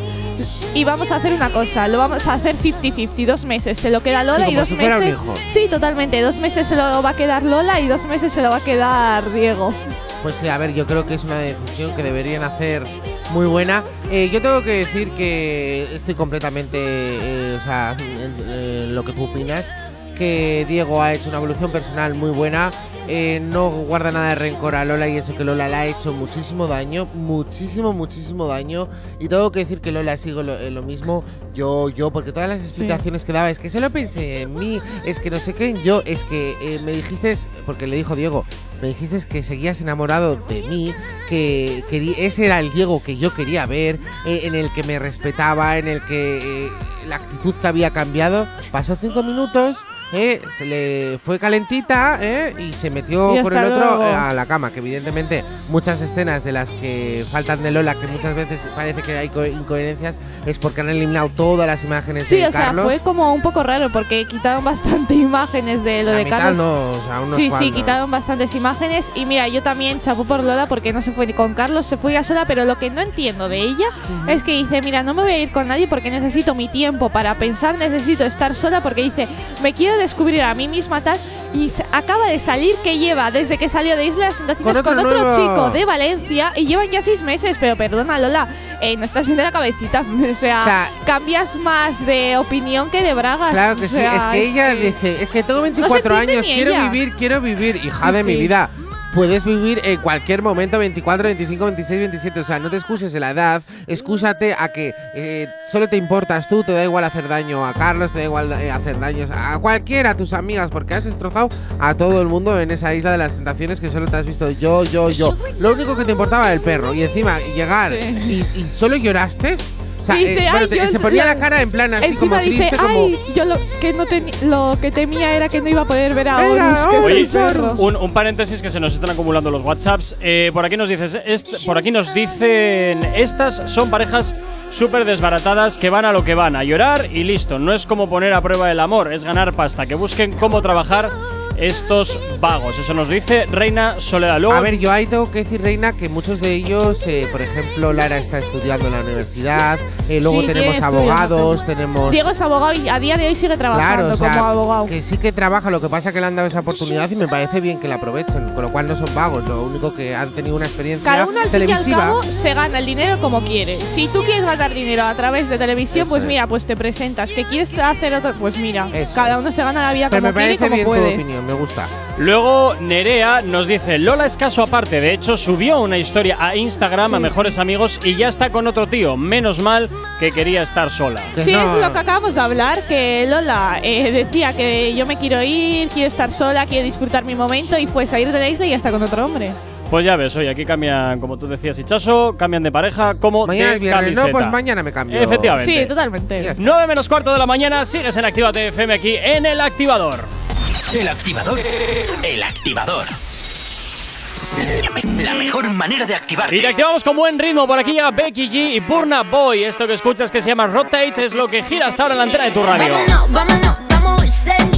y vamos a hacer una cosa, lo vamos a hacer 50-50, dos meses se lo queda Lola Sí, y dos si meses... Sí, totalmente, dos meses se lo va a quedar Lola y dos meses se lo va a quedar Diego. Pues sí, a ver, yo creo que es una decisión que deberían hacer muy buena. Eh, yo tengo que decir que estoy completamente, eh, o sea, lo que tú opinas, que Diego ha hecho una evolución personal muy buena. Eh, no guarda nada de rencor a Lola y eso que Lola le ha hecho muchísimo daño, muchísimo, muchísimo daño. Y tengo que decir que Lola sigo lo, en lo mismo, yo, yo, porque todas las explicaciones que daba es que solo pensé en mí, es que no sé qué, yo, es que eh, me dijiste, porque le dijo Diego, me dijiste que seguías enamorado de mí, que, querí- ese era el Diego que yo quería ver, eh, en el que me respetaba, en el que eh, la actitud que había cambiado. Pasó cinco minutos, eh, se le fue calentita eh, y se metió con el otro luego. eh, a la cama. Que evidentemente muchas escenas de las que faltan de Lola, que muchas veces parece que hay co- incoherencias, es porque han eliminado todas las imágenes Sí, de o sea, Carlos. fue como un poco raro porque quitaron bastante (laughs) imágenes de lo La de mitad Carlos. no, o sea, unos sí, sí, cuantos. quitaron bastantes imágenes. Y mira, yo también chapo por Lola porque no se fue ni con Carlos, se fue ella sola. Pero lo que no entiendo de ella es que dice: Mira, no me voy a ir con nadie porque necesito mi tiempo para pensar, necesito estar sola. Porque dice: Me quiero descubrir a mí misma tal. Y acaba de salir que lleva desde que salió de Islas Con con otro chico de Valencia y llevan ya seis meses. Pero perdona, Lola, eh, no estás viendo la cabecita. (laughs) O sea, O sea, cambias más de opinión que de bragas. Claro que O sí, es que ella que- dice, es que tengo 24 entiende años, quiero ella. vivir, quiero vivir, hija Sí, de mi vida. Puedes vivir en cualquier momento, 24, 25, 26, 27. O sea, no te excuses en la edad, excúsate a que eh, solo te importas tú, te da igual hacer daño a Carlos, te da igual eh, hacer daños a cualquiera, a tus amigas, porque has destrozado a todo el mundo en esa isla de las tentaciones que solo te has visto yo, yo, yo. Lo único que te importaba era el perro. Y encima llegar y, y solo lloraste. O sea, Dice, eh, bueno, "Ay, te- yo se ponía la- la cara en plan así Encima como dice, triste, como. ay, yo lo que no lo que temía era que no iba a poder ver a Horus, que es Oye, el perro. un, un paréntesis que se nos están acumulando los WhatsApps. Eh, por aquí nos dices, por aquí nos dicen, estas son parejas súper desbaratadas que van a lo que van, a llorar y listo. No es como poner a prueba el amor, es ganar pasta. Que busquen cómo trabajar estos vagos. Eso nos dice Reina Soledad. Luego, A ver, yo ahí tengo que decir, Reina, que muchos de ellos, eh, por ejemplo, Lara está estudiando en la universidad, eh, luego Sí, tenemos abogados, tenemos. Diego es abogado y a día de hoy sigue trabajando Claro, o sea, como abogado. que sí que trabaja, lo que pasa es que le han dado esa oportunidad y me parece bien que la aprovechen, con lo cual no son vagos, lo único que han tenido una experiencia Cada uno al fin y al televisiva. cabo se gana el dinero como quiere. Si tú quieres ganar dinero a través de televisión, Eso pues es. mira, pues te presentas. Que quieres hacer otro, pues mira, Eso cada es. uno se gana la vida Pero como me quiere y parece como bien tu puede. opinión, me gusta. Luego Nerea nos dice, Lola es caso aparte, de hecho subió una historia a Instagram a Sí. mejores amigos y ya está con otro tío, menos mal que quería estar sola. Sí, es lo que acabamos de hablar, que Lola eh, decía que yo me quiero ir, quiero estar sola, quiero disfrutar mi momento y fue salir de la isla y ya está con otro hombre. Pues ya ves, oye, aquí cambian, como tú decías, Hichazo, cambian de pareja como Mañana de es viernes, no, camiseta. pues mañana me cambio. Efectivamente. Sí, totalmente. 9 menos cuarto de la mañana, sigues en Actívate FM aquí en El Activador. El activador. El activador. La mejor manera de activarte. Y te activamos con buen ritmo. Por aquí llega Becky G y Burna Boy. Esto que escuchas que se llama Rotate es lo que gira hasta ahora en la antena de tu radio. Vámonos, vámonos, estamos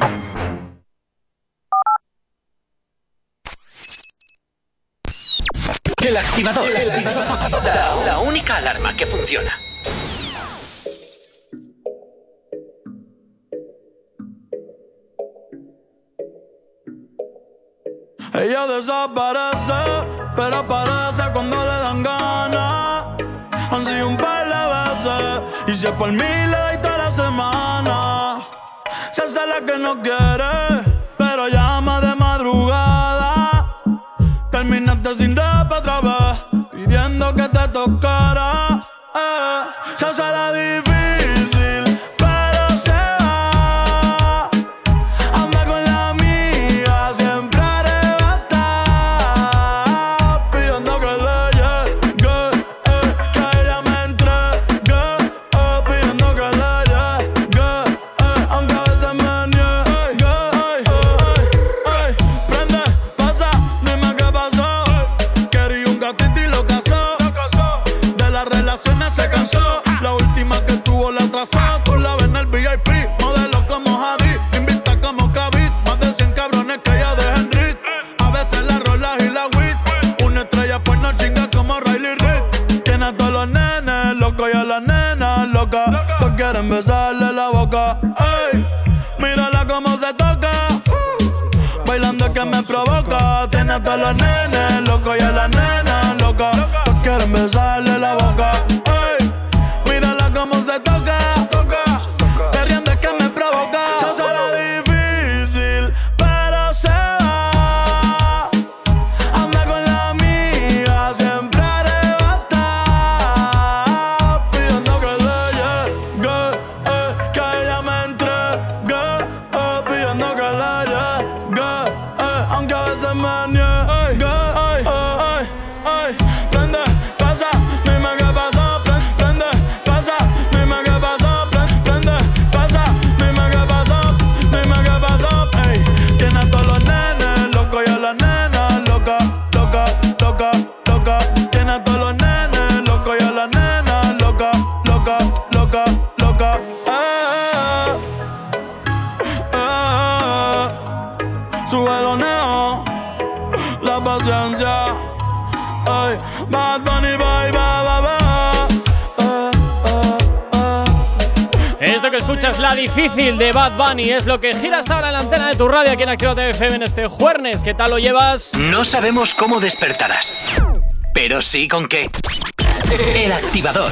El activador. La, la única alarma que funciona. Ella desaparece, pero aparece cuando le dan ganas. Han sido un par de veces, y si es por mí le doy toda la semana. Se hace la que no quiere, pero llama de Eh, se hace la Quieren besarle la boca. Ey, mírala cómo se toca. Bailando que me provoca. Tiene a todos los nenes locos y a las nenas locas. Todos quieren besarle la boca. Ey, mírala cómo se toca Bad Bunny, es lo que giras ahora en la antena de tu radio aquí en Activa FM en este jueves. ¿Qué tal lo llevas? No sabemos cómo despertarás, pero sí con qué. El activador.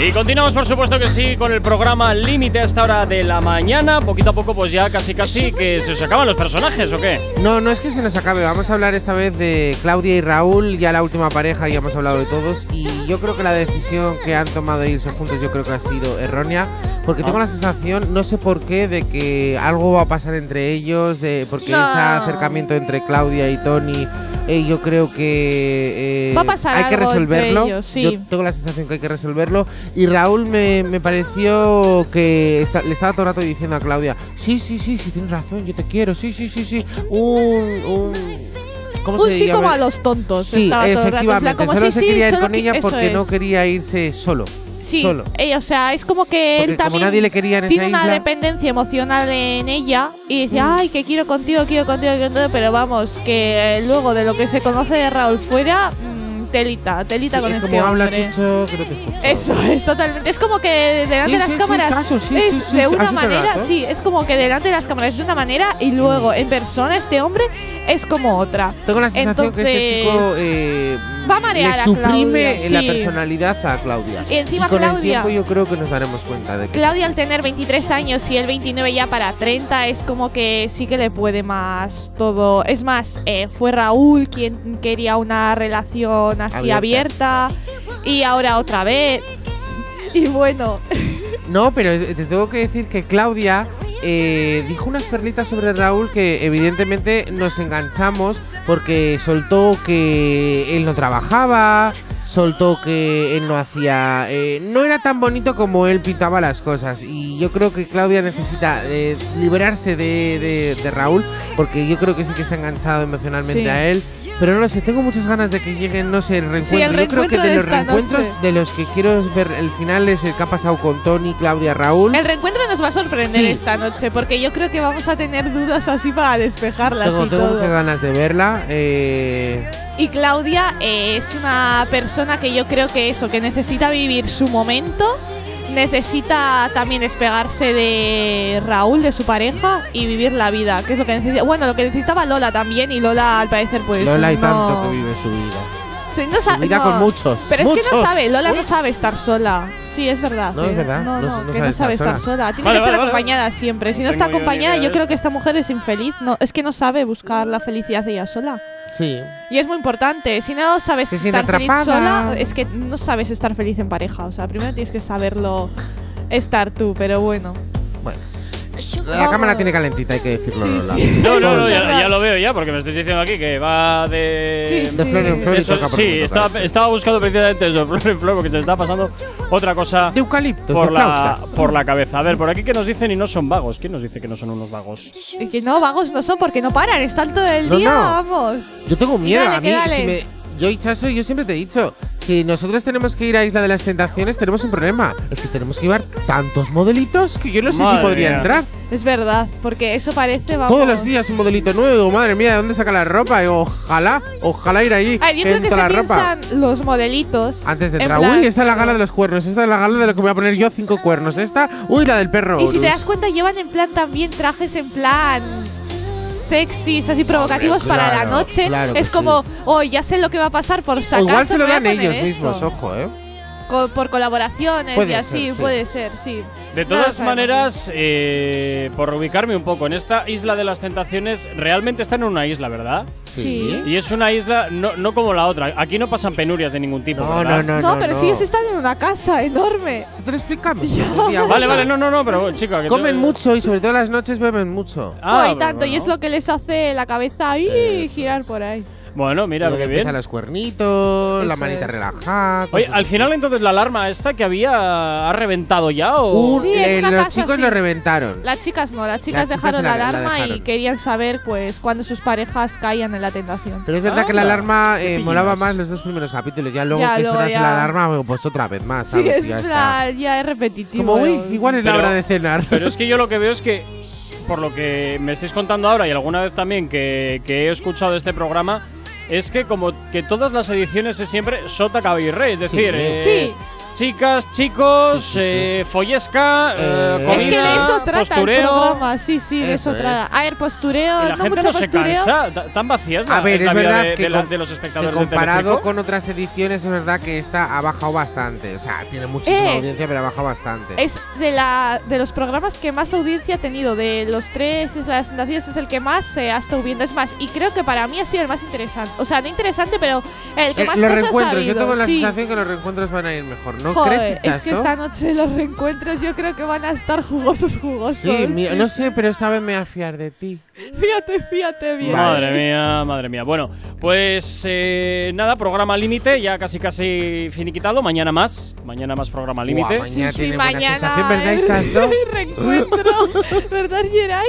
Y continuamos, por supuesto que sí, con el programa Límite a esta hora de la mañana. Poquito a poco, pues ya casi casi que se os acaban los personajes, ¿o qué? No, no es que se nos acabe. Vamos a hablar esta vez de Claudia y Raúl, ya la última pareja, ya hemos hablado de todos. Y yo creo que la decisión que han tomado de irse juntos, yo creo que ha sido errónea. Porque tengo la sensación, no sé por qué, de que algo va a pasar entre ellos, de porque No. ese acercamiento entre Claudia y Tony, eh, yo creo que eh, Va a pasar hay que entre resolverlo. ellos, sí. Yo tengo la sensación que hay que resolverlo. Y Raúl me, me pareció que le estaba todo el rato diciendo a Claudia, sí, sí, sí, sí, tienes razón, yo te quiero, sí, sí, sí, sí. Un... un ¿Cómo Un se sí llama? como a los tontos. Sí, todo el rato, efectivamente. como, solo sí, se sí, quería ir con que- ella porque no quería irse solo. Sí, Solo. eh, o sea, es como que Porque él también nadie le quería en esa tiene una isla. dependencia emocional en ella y dice, ay, que quiero contigo, quiero contigo, quiero contigo, pero vamos, que eh, luego de lo que se conoce de Raúl fuera, mm, telita, telita Sí, con es este como habla hombre. Chucho, que no te. Eso (laughs) es totalmente. Es como que delante Sí, de las sí, cámaras caso, es de una manera, sí, es como que delante de las cámaras es de una manera y luego en persona este hombre es como otra. Tengo la sensación que este chico Entonces, eh, va a marear le a suprime Claudia, la sí. personalidad a Claudia. Y encima con Claudia- el tiempo yo creo que nos daremos cuenta de que Claudia al tener 23 años y él 29 ya para 30 es como que sí que le puede más todo. Es más, eh, fue Raúl quien quería una relación así Abierta. abierta, y ahora otra vez. Y bueno, (laughs) No, pero te tengo que decir que Claudia eh, dijo unas perlitas sobre Raúl que evidentemente nos enganchamos porque soltó que él no trabajaba, soltó que él no hacía. eh, no era tan bonito como él pintaba las cosas. Y yo creo que Claudia necesita eh, liberarse de, de- de Raúl, porque yo creo que sí que está enganchado emocionalmente Sí. a él. Pero no lo sé, tengo muchas ganas de que lleguen, no sé, el reencuentro. Sí, el yo creo que de de los reencuentros noche. de los que quiero ver el final es el que ha pasado con Tony, Claudia, Raúl. El reencuentro nos va a sorprender Sí. esta noche, porque yo creo que vamos a tener dudas así para despejarlas Tengo, y tengo todo. muchas ganas de verla. eh, Y Claudia eh, es una persona que yo creo que eso, que necesita vivir su momento, necesita también despegarse de Raúl, de su pareja, y vivir la vida, que es lo que necesita. Bueno, lo que necesitaba Lola también, y Lola al parecer pues Lola y no- tanto que vive su vida. Sí, no sa- Su vida no. con muchos, Pero es que no sabe, Lola Uy. no sabe estar sola. Sí, es verdad. No, es que- verdad, No, no- no, no que sabe no sabe estar sola. sola. Tiene Vale, que estar vale, vale. acompañada siempre. Si no está acompañada, yo de creo que esta mujer es infeliz. No, es que no sabe buscar la felicidad ella sola. Sí. Y es muy importante. Si no sabes Se estar feliz atrapada. sola, es que no sabes estar feliz en pareja. O sea, primero tienes que saberlo estar tú, pero bueno. La cámara tiene calentita, hay que decirlo, Sí, Lola. sí. No, no, no, ya, lo veo ya, porque me estáis diciendo aquí que va de. Sí, De flor en flor y Eso- toca por sí, estaba, estaba buscando precisamente eso, (laughs) flor en flor, porque se le está pasando otra cosa De eucaliptos, por de la, por la cabeza. A ver, por aquí que nos dicen y no son vagos. ¿Quién nos dice que no son unos vagos? Y que no, vagos no son porque no paran, están todo el No, día, no. vamos. Yo tengo miedo. dale, a mí, si me. Yo, Chaso, yo siempre te he dicho, si nosotros tenemos que ir a Isla de las Tentaciones, tenemos un problema. Es que tenemos que llevar tantos modelitos que yo no sé si podría mía. entrar. Es verdad, porque eso parece, vamos. Todos los días un modelito nuevo. Madre mía, ¿de dónde saca la ropa? Ojalá, ojalá ir ahí. A ver, yo creo que se la ropa. los modelitos. Antes de en entrar. Uy, esta es la gala de los cuernos. Esta es la gala de lo que voy a poner yo cinco cuernos. Esta, uy, la del perro. Y si te das cuenta, llevan en plan también trajes en plan sexys, así provocativos para la claro, noche. claro es como, sí. oh, ya sé lo que va a pasar por O sacar. igual se lo dan ellos mismos, ojo, ¿eh? Por colaboraciones Puede y así, ser, sí. puede ser, sí. De No todas sabemos. maneras, eh, por ubicarme un poco, en esta isla de las tentaciones, realmente están en una isla, ¿verdad? Sí. Y es una isla no, no como la otra. Aquí no pasan penurias de ningún tipo. No, ¿verdad? no, No, pero si ellos están en una casa enorme. Se te lo explicamos. (laughs) Vale, vale, no, no, no, pero chica, que Comen te- mucho y sobre todo las noches beben mucho. Ah, Oh, y tanto, y es lo que les hace la cabeza ahí girar por ahí. Bueno, mira, Luego qué bien. los cuernitos, la Eso manita es. relajada. Oye, al así. final entonces la alarma esta que había ha reventado ya o Un- Sí, eh, los casa chicos sí. lo reventaron. Las chicas no, las chicas Las chicas dejaron la- la, la alarma y querían saber pues cuándo sus parejas caían en la tentación. Pero es verdad que la Anda, alarma eh, molaba más los dos primeros capítulos. Ya luego Ya, que sonase ya. la alarma, pues otra vez más, Sí, ¿sabes? es ya está. plan, ya es repetitivo. Como, uy, eh. igual es la hora de cenar. Pero es que yo lo que veo es que, por lo que me estáis contando ahora y alguna vez también que, que he escuchado este programa, es que como que todas las ediciones es siempre sota, caballo y rey. Es decir, eh, Sí. Chicas, chicos, Sí, sí, sí. eh, follesca, eh, Eh, Es que comida, de eso trata postureo. el programa, sí, sí, de eso, Eso trata. A ver, postureo, Y la no gente mucho no se postureo. cansa, ta- tan vacía es la, A ver, es la es verdad de, que, de la- de los espectadores comparado con otras ediciones es verdad que esta ha bajado bastante. O sea, tiene muchísima Eh, audiencia, pero ha bajado bastante. Es de, la, de los programas que más audiencia ha tenido. De los tres, es las tentaciones es el que más se ha estado viendo. Es más, y creo que para mí ha sido el más interesante. O sea, no interesante, pero el que Eh, más los cosas ha reencuentros, yo habido, tengo la sí. sensación que los reencuentros van a ir mejor. ¿No Joder, crees, es que esta noche los reencuentros yo creo que van a estar jugosos, jugosos. Sí, mira, no sé, pero esta vez me voy a fiar de ti. Fíjate, fíjate bien. Madre mía, madre mía. Bueno, pues eh, nada, programa límite, ya casi casi finiquitado. Mañana más, mañana más programa límite. Mañana Sí, buena mañana ¿verdad, el reencuentro, ¿verdad, Geray?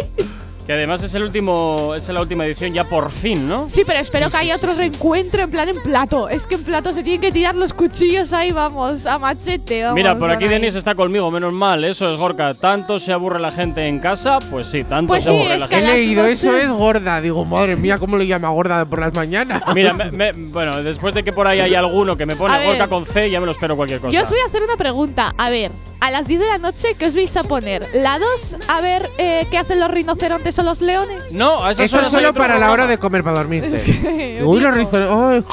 Que además es el último, es la última edición ya por fin, ¿no? Sí, pero espero Sí, que sí, haya sí, otro sí. reencuentro en plan en plato. Es que en plato se tienen que tirar los cuchillos ahí, vamos, a machete. Vamos, Mira, por aquí. Denis está conmigo, menos mal. Eso es Gorka. Tanto se aburre la gente en casa, pues sí, tanto Pues se sí, aburre es la que He gente. las leído, eso es gorda. Digo, madre mía, ¿cómo lo llama gorda por las mañanas? (laughs) Mira, me- me- bueno, después de que por ahí hay alguno que me pone A ver. Gorka con C, ya me lo espero cualquier cosa. Yo os voy a hacer una pregunta. A ver, a las 10 de la noche, ¿qué os vais a poner? ¿La 2? A ver eh, qué hacen los rinocerontes o los leones. No, a Eso es solo para la hora de comer para dormirte. Es que, Uy, los rizos. ay,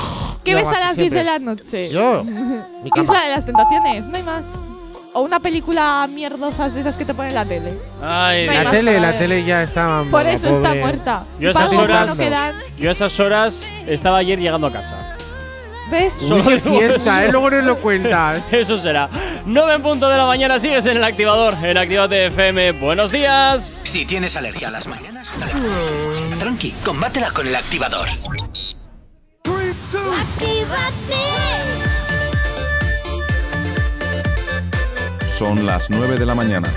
¿Qué ves hago a así las 10 siempre. de la noche? Yo, (laughs) mi cama. Isla de las Tentaciones, no hay más. O una película mierdosas de esas que te ponen en la tele. Ay, No hay La más tele, para la ver. tele ya está. Por eso está pobre. muerta. Yo a esas horas- dan. Yo a esas horas estaba ayer llegando a casa. ¿Ves? Fiesta, ¿eh? Luego no lo cuentas. (laughs) Eso será. 9 en punto de la mañana, sigues en el activador, en Activate FM. Buenos días. Si tienes alergia a las mañanas, dale. tranqui, combátela con el activador. Three, two. Son las 9 de la mañana.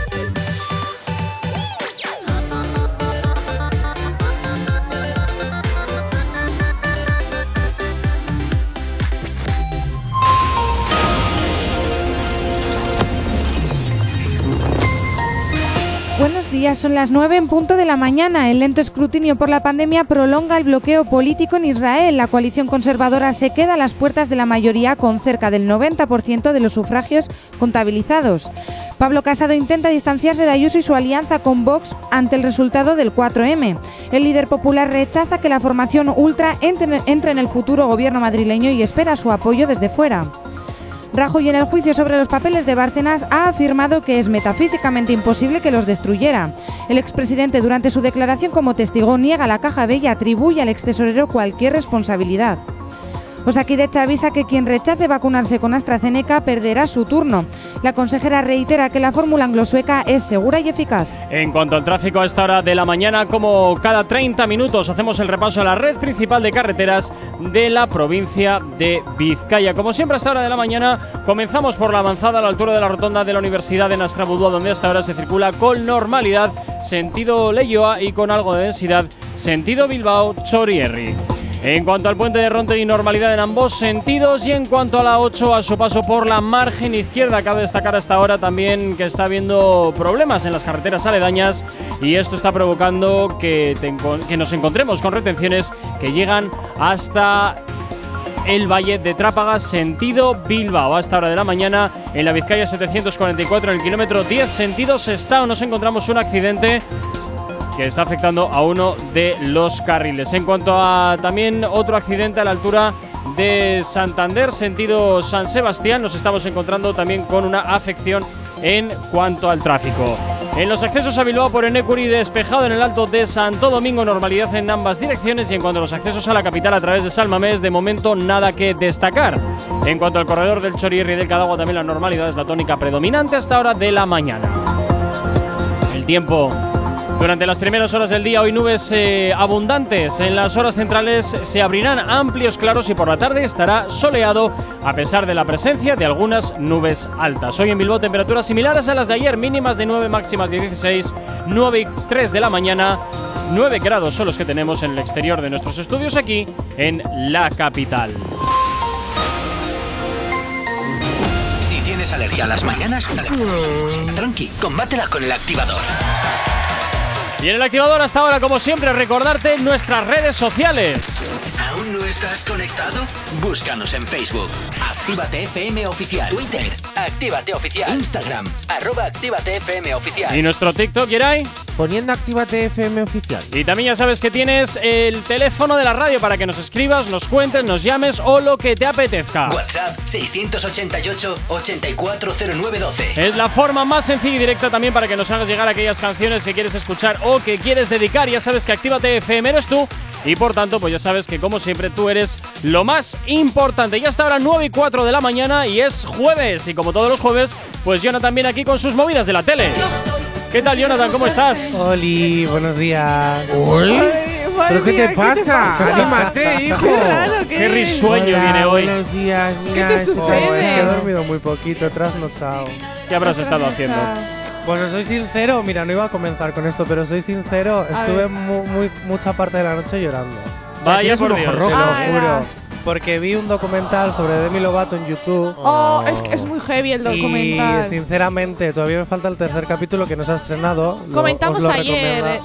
Días, son las 9 en punto de la mañana. El lento escrutinio por la pandemia prolonga el bloqueo político en Israel. La coalición conservadora se queda a las puertas de la mayoría con cerca del 90% de los sufragios contabilizados. Pablo Casado intenta distanciarse de Ayuso y su alianza con Vox ante el resultado del 4M. El líder popular rechaza que la formación ultra entre en el futuro gobierno madrileño y espera su apoyo desde fuera. Rajoy en el juicio sobre los papeles de Bárcenas ha afirmado que es metafísicamente imposible que los destruyera. El expresidente durante su declaración como testigo niega la caja B y atribuye al extesorero cualquier responsabilidad. Osakidecha avisa que quien rechace vacunarse con AstraZeneca perderá su turno. La consejera reitera que la fórmula anglosueca es segura y eficaz. En cuanto al tráfico a esta hora de la mañana, como cada 30 minutos hacemos el repaso a la red principal de carreteras de la provincia de Vizcaya. Como siempre a esta hora de la mañana comenzamos por la avanzada a la altura de la rotonda de la Universidad de Nastrabudúa, donde hasta ahora se circula con normalidad sentido Leyoa y con algo de densidad sentido Bilbao Chorierri. En cuanto al puente de Ronte y normalidad en ambos sentidos y en cuanto a la 8 a su paso por la margen izquierda, cabe destacar hasta ahora también que está habiendo problemas en las carreteras aledañas y esto está provocando que, nos encontremos con retenciones que llegan hasta el Valle de Trápaga, sentido Bilbao. A esta hora de la mañana, en la Vizcaya 744, en el kilómetro 10, sentido Sestao, nos encontramos un accidente que está afectando a uno de los carriles. En cuanto a también otro accidente a la altura de Santander, sentido San Sebastián, nos estamos encontrando también con una afección en cuanto al tráfico. En los accesos a Bilbao por Enecuri despejado en el alto de Santo Domingo, normalidad en ambas direcciones y en cuanto a los accesos a la capital a través de Salmamés, de momento nada que destacar. En cuanto al corredor del Chorierri y del Cadagua, también la normalidad es la tónica predominante hasta hora de la mañana. El tiempo. Durante las primeras horas del día hoy nubes eh, abundantes. En las horas centrales se abrirán amplios claros y por la tarde estará soleado a pesar de la presencia de algunas nubes altas. Hoy en Bilbao temperaturas similares a las de ayer, mínimas de 9, máximas de 16, 9 y 3 de la mañana. 9 grados son los que tenemos en el exterior de nuestros estudios aquí en la capital. Si tienes alergia a las mañanas, tranqui, combátela con el activador. Y en el activador hasta ahora, como siempre, recordarte nuestras redes sociales. ¿Aún no estás conectado? Búscanos en Facebook. Actívate FM Oficial. Twitter. Actívate Oficial. Instagram. Arroba Actívate FM Oficial. Y nuestro TikTok, Yeray. Poniendo Actívate FM oficial. Y también ya sabes que tienes el teléfono de la radio para que nos escribas, nos cuentes, nos llames o lo que te apetezca. WhatsApp 688-840912. Es la forma más sencilla y directa también para que nos hagas llegar aquellas canciones que quieres escuchar o que quieres dedicar. Ya sabes que Actívate FM eres tú y por tanto, pues ya sabes que como siempre tú eres lo más importante. Ya está ahora 9 y 4 de la mañana y es jueves. Y como todos los jueves, pues Jonathan viene aquí con sus movidas de la tele. ¿Qué tal, Jonathan? ¿Cómo estás? Oli, buenos días. ¿Pero qué te pasa? Anímate, hijo. Qué risueño Hola, hijo hoy. Buenos días, mira. ¿Qué. Oh, es que he dormido muy poquito, trasnochado. ¿Qué habrás estado haciendo? Pues os soy sincero, mira, no iba a comenzar con esto, pero soy sincero, estuve mu- muy, mucha parte de la noche llorando. Vaya por Dios. ojo rojo, Ah, Te lo juro. Porque vi un documental sobre Demi Lovato en YouTube. Oh, es que es muy heavy el documental. Y sinceramente, todavía me falta el tercer capítulo que no se ha estrenado. Lo- Comentamos ayer.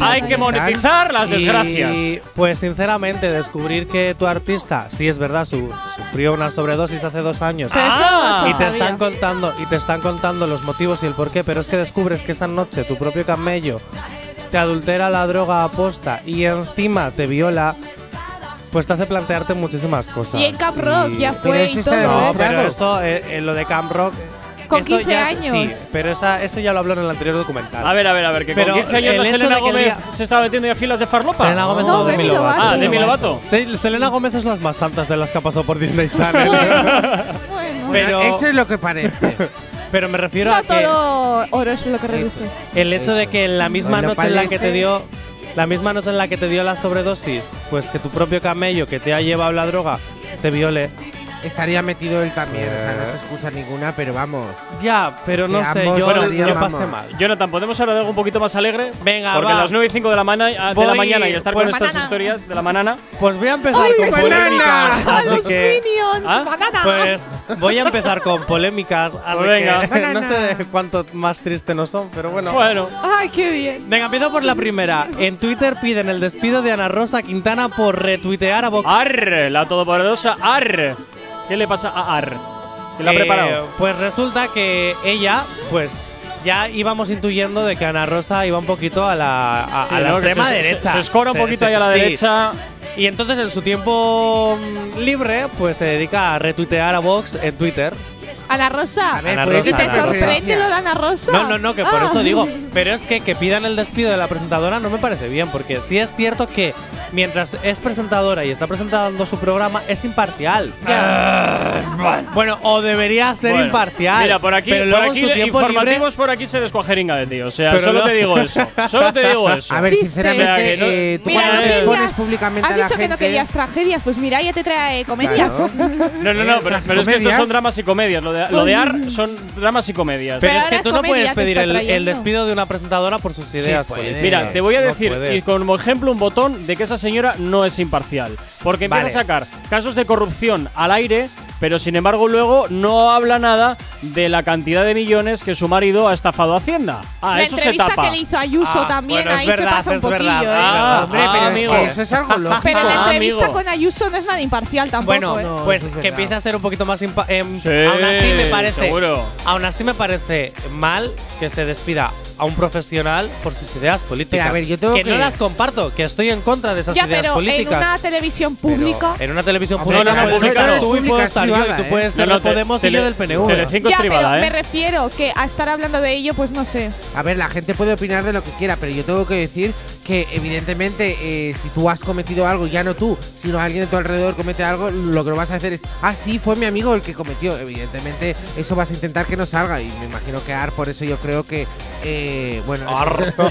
Hay que monetizar las Y, desgracias. pues sinceramente, descubrir que tu artista, sí es verdad, su- sufrió una sobredosis hace dos años. Pero eso no se y te sabía. están contando, y te están contando los motivos y el porqué, pero es que descubres que esa noche tu propio camello te adultera la droga a posta y encima te viola. Pues te hace plantearte muchísimas cosas. Y en Camp Rock Y- ya fue y todo. No, pero esto, eh, eh, lo de Camp Rock. Con esto 15 ya- años. Sí, pero esa, esto ya lo habló en el anterior documental. A ver, a ver, a ver, que Pero con 15 años hecho Selena Gómez día- se estaba metiendo ya filas de farlopa. Selena Gómez no, Demi Lovato. Ah, Demi Lovato. Se- Selena Gómez es las más altas de las que ha pasado por Disney Channel. (laughs) ¿eh? pero, Eso es lo que parece. (laughs) pero me refiero No a que todo oro es lo que reduce. el hecho de que en la misma Bueno, noche en la que te dio la misma noche en la que te dio la sobredosis, pues que tu propio camello que te ha llevado la droga te viole, estaría metido él también. O sea, no se escucha ninguna, pero vamos. Ya, pero no sé, yo, Bueno, yo pasé mal. Jonathan, ¿podemos hablar de algo un poquito más alegre? Venga, Porque va. a las 9 y 5 de la, mana- de la mañana y estar pues- con estas Banana. historias de la manana. Pues voy a empezar ¡Ay, con me polémicas. Así ¡Los que, Minions! ¿Ah? ¡Banana! pues voy a empezar con polémicas. (laughs) Así Pues venga. que no sé cuánto más triste no son, pero bueno. Bueno, ¡Ay, qué bien! Venga, empiezo por la primera. En Twitter piden el despido de Ana Rosa Quintana por retuitear a Vox. Ar, la todopoderosa Ar. ¿Qué le pasa a Ar? ¿Que la ha Eh, preparado? Pues resulta que ella, pues ya íbamos intuyendo de que Ana Rosa iba un poquito a la, a, Sí, a la extrema se- derecha. se escora un poquito ahí a la sí. derecha. Y entonces en su tiempo mm, libre, pues se dedica a retuitear a Vox en Twitter. Ana Rosa. A ver, Ana Rosa, ¿Y te Ana hacer Rosa. sorprende lo de Ana Rosa? No, no, no, que por Ah. eso digo. Pero es que que pidan el despido de la presentadora no me parece bien, porque sí es cierto que mientras es presentadora y está presentando su programa, es imparcial. Bueno, o debería ser Bueno, imparcial. Mira, por aquí, pero por aquí informativos libre- por aquí se descuajeringa de ti. O sea, Pero solo no- te digo eso. (laughs) Solo te digo eso. A ver, sinceramente, O sea, que no- eh, tú Mira, no cuando querías- expones públicamente Has a la dicho que no gente. querías tragedias, pues mira, ya te trae comedias. Claro. No, no, no, pero, pero es que estos son dramas y comedias. Lo de, lo de Ar son dramas y comedias. Pero Pero es que tú no puedes pedir el, el despido de una presentadora por sus ideas puedes. políticas. Mira, te voy a decir, y como ejemplo, un botón de que esa señora no es imparcial. Porque empieza Vale. a sacar casos de corrupción al aire, pero sin embargo luego no habla nada de la cantidad de millones que su marido ha estafado a Hacienda. Ah, la eso se entrevista tapa. que le hizo a Ayuso Ah, también, bueno, ahí verdad, se pasa un poquillo. verdad, ¿eh? Ah. Hombre, Ah, pero amigo. es que eso es algo (laughs) lógico. Pero la entrevista amigo. con Ayuso no es nada imparcial tampoco. Bueno, ¿eh? No, pues es que empiece a ser un poquito más Sí, aún así me parece seguro. aún así me parece mal que se despida a un profesional por sus ideas políticas Pero, a ver, yo tengo que, que- no las comparto que estoy en contra de esas ya, ideas pero políticas en una televisión Pero pública. en una televisión Hombre, pública no, no, puedes pública no. tú puedo es estar yo tú ¿eh? puedes ser No, no, Podemos y yo del PNV Telecinco es ya, privada, pero ¿eh? me refiero que a estar hablando de ello, pues no sé. A ver, la gente puede opinar de lo que quiera, pero yo tengo que decir que evidentemente eh, si tú has cometido algo, ya no tú, sino alguien de tu alrededor comete algo, lo que no vas a hacer es, ah, sí, fue mi amigo el que cometió. Evidentemente eso vas a intentar que no salga y me imagino que Ar, por eso yo creo que, eh, bueno, Ar, (laughs)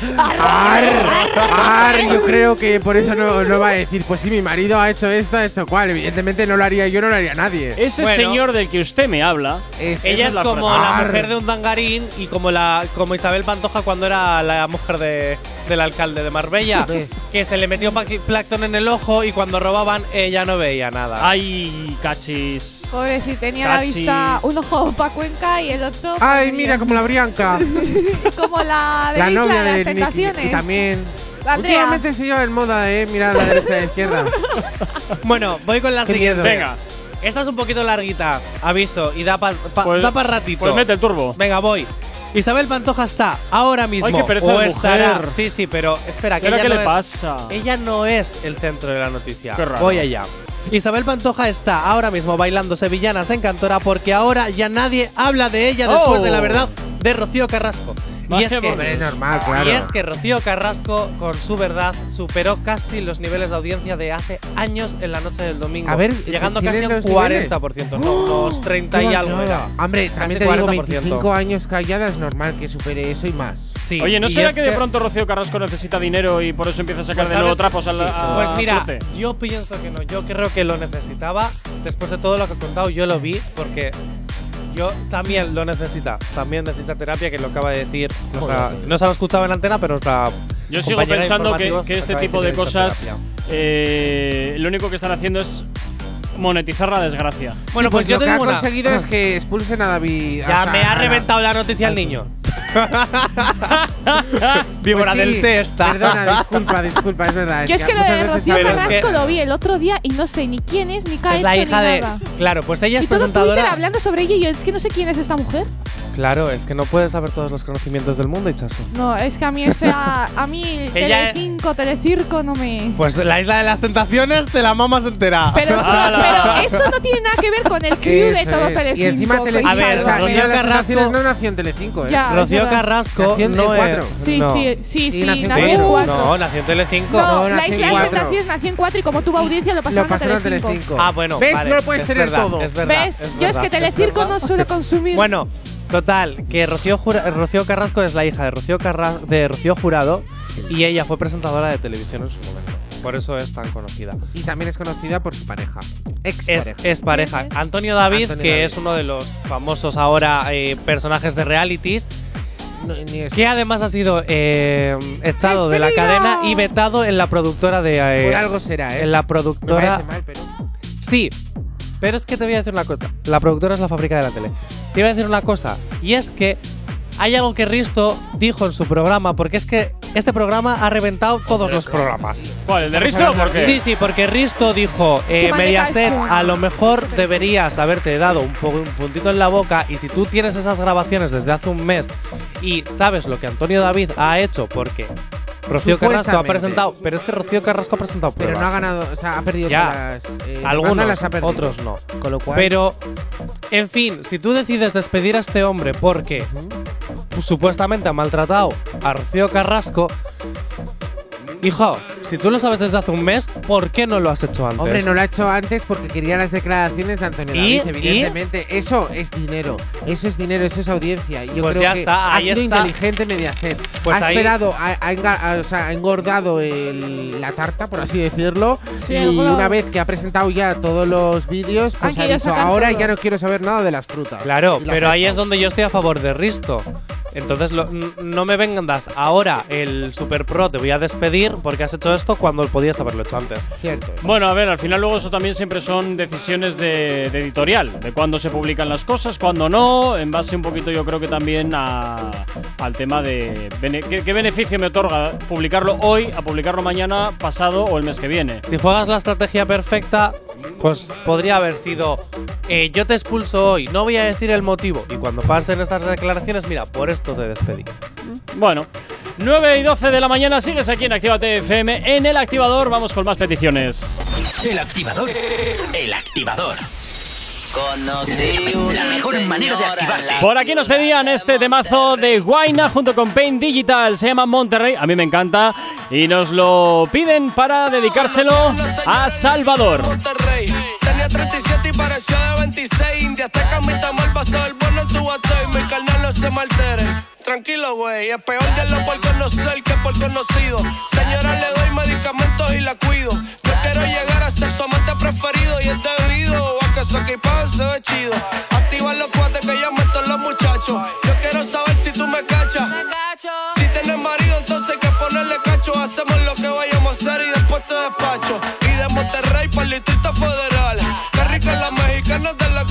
Ar, yo creo que por eso no, no va a decir, pues sí, mi marido ha hecho esto, esto cual. Evidentemente no lo haría yo, no lo haría nadie. Ese Bueno. señor del que usted me habla. Es- ella es, la como frase. la Ar. mujer de un dangarín y como la como Isabel Pantoja cuando era la mujer de, del alcalde de Marbella ¿Ves? que se le metió plancton en el ojo y cuando robaban ella no veía nada Ay, cachis. Pobre, si tenía la vista un ojo para Cuenca y el otro. Ay, mira, como la Brianca. (laughs) como la de la Isla novia de las de. Tentaciones. Y también. La Andrea. Últimamente se lleva en moda, eh. Mira a la derecha y a la izquierda. (laughs) bueno voy con la Qué siguiente miedo. Venga, esta es un poquito larguita aviso y da para Pues- da pa ratito pues mete el turbo. venga voy Isabel Pantoja está ahora mismo Ay, qué pereza o de estará mujer. sí sí pero espera que ¿Y ahora ella qué no le es- pasa? Ella no es el centro de la noticia. Qué raro. Voy allá. Isabel Pantoja está ahora mismo bailando sevillanas en Cantora porque ahora ya nadie habla de ella después Oh. de la verdad de Rocío Carrasco. Y es, que, normal, claro. y es que Rocío Carrasco, con su verdad, superó casi los niveles de audiencia de hace años en la noche del domingo. A ver, llegando ¿tienen casi a un los niveles? 40%, no, unos 30 y algo era. Hombre, Casi también te digo, 40%. 25 años callada es normal que supere eso y más. Sí, Oye, ¿no y será que de pronto Rocío Carrasco necesita dinero y por eso empieza a sacar Pues, de nuevo trapos a la Sí, a Pues mira, flote? yo pienso que no. Yo creo que lo necesitaba. Después de todo lo que he contado, yo lo vi porque yo también lo necesita. También necesita terapia, que lo acaba de decir. nuestra- no se lo escuchado en antena, pero nuestra. Yo sigo pensando que, que este tipo de que cosas eh, lo único que están haciendo es monetizar la desgracia. Bueno, Sí, pues, yo lo que te ha una- conseguido es que expulsen a David. o Ya sea, me ha reventado la noticia al niño. (laughs) Víbora Pues sí, del testa. Perdona, disculpa, disculpa, es verdad. Yo es que lo de Rocío se Pero es Carrasco que- lo vi el otro día y no sé ni quién es, ni qué ha Es la hecho, hija ni de. nada. Claro, pues ella es Y todo Twitter presentadora. hablando sobre ella y yo es que no sé quién es esta mujer. Claro, es que no puedes saber todos los conocimientos del mundo, Ichazo. No, es que a mí ese a, a mí (laughs) Ella- Telecinco, Telecirco no me Pues la isla de las tentaciones te la mamas entera. pero, (laughs) ¡Hala! pero eso no tiene nada que ver con el crew de Eso todo es. Telecinco. Y encima Telecinco, A ver, o sea, Rocío Isla de las Carrasco- Tentaciones no nació en Telecinco, ¿eh? Ya. Rocío. Carrasco Nació en no es. cuatro. Sí, no. sí, sí, Sí, sí, nació en nació en cuatro. cuatro. No, nació en Telecinco. No, No, la nació en Isla de las cuatro. Tentaciones nació en 4 y como tuvo audiencia lo Lo pasaron, pasaron a Telecinco. Ah, bueno. ¿Ves? vale, No lo puedes es tener verdad, todo. Es verdad. ¿Ves? es Yo es verdad, que Telecirco verdad. no suelo consumir. Bueno, total, que Rocío, Jura- Rocío Carrasco es la hija de Rocío, Carra- de Rocío Jurado y ella fue presentadora de televisión en su momento. por eso es tan conocida. Y también es conocida por su pareja. Ex Es, pareja. es pareja. Antonio David, Antonio que David. es uno de los famosos ahora eh, personajes de realities, que además ha sido eh, echado de la cadena y vetado en la productora de. eh, Por algo será, ¿eh? En la productora. parece mal, pero. Sí, pero es que te voy a decir una cosa. La productora es la fábrica de la tele. Te iba a decir una cosa, y es que hay algo que Risto dijo en su programa, porque es que este programa ha reventado todos los programas. ¿Cuál? ¿El de Risto? ¿Por qué? Sí, sí, porque Risto dijo, eh, Mediaset, a lo mejor deberías haberte dado un, po- un puntito en la boca y si tú tienes esas grabaciones desde hace un mes y sabes lo que Antonio David ha hecho, porque Rocío Carrasco ha presentado, pero es que Rocío Carrasco ha presentado Pero no ha ganado, o sea, ha perdido Ya. todas las. eh, Algunos, las ha perdido. otros no. Con lo cual. Pero, en fin, si tú decides despedir a este hombre porque supuestamente ha maltratado a Rocío Carrasco, hijo, si tú lo sabes desde hace un mes, ¿por qué no lo has hecho antes? Hombre, no lo ha hecho antes porque quería las declaraciones de Antonio ¿Y? David, evidentemente. Eso es dinero. Eso es dinero, eso es audiencia. Y yo Pues creo ya que está, ha ahí sido está. inteligente Mediaset. Pues ha ahí- esperado, ha, ha o sea, ha engordado el- la tarta, por así decirlo. Sí, y una vez que ha presentado ya todos los vídeos, pues ha dicho, ahora todo". ya no quiero saber nada de las frutas. Claro, Y las pero ahí es donde yo estoy a favor de Risto. Entonces lo- no me vengas ahora el Super Pro, te voy a despedir porque has hecho esto cuando podías haberlo hecho antes. Cierto. Bueno, a ver, al final luego eso también siempre son decisiones de, de editorial, de cuándo se publican las cosas, cuándo no, en base un poquito yo creo que también a- al tema de bene- ¿qué, qué beneficio me otorga publicarlo hoy a publicarlo mañana, pasado o el mes que viene. Si juegas la estrategia perfecta, pues podría haber sido eh, yo te expulso hoy, no voy a decir el motivo y cuando pasen estas declaraciones, mira, por esto te despedí. Bueno, 9 y 12 de la mañana sigues aquí en Actívate FM en el activador, vamos con más peticiones. El activador. El activador. La mejor manera de activarte. Por aquí nos pedían este temazo de Guaina junto con Paint Digital. Se llama Monterrey. A mí me encanta. Y nos lo piden para dedicárselo a Salvador. Monterrey. Tenía 37 y pareció de 26. India hasta camita mal pasó el bueno en tu batey. Mi carnal no se me altere. Tranquilo, güey. Es peor de lo por conocer que por conocido. Señora, le doy medicamentos y la cuido. Yo quiero llegar a ser su amante preferido y es debido a que su equipaje se ve chido. Activa los cuates que ya meto los muchachos. Yo quiero saber si tú me cachas. Si tienes marido, entonces hay que ponerle cacho. Hacemos lo que vayamos a hacer y después te despacho. Y de Monterrey para el Distrito Federal.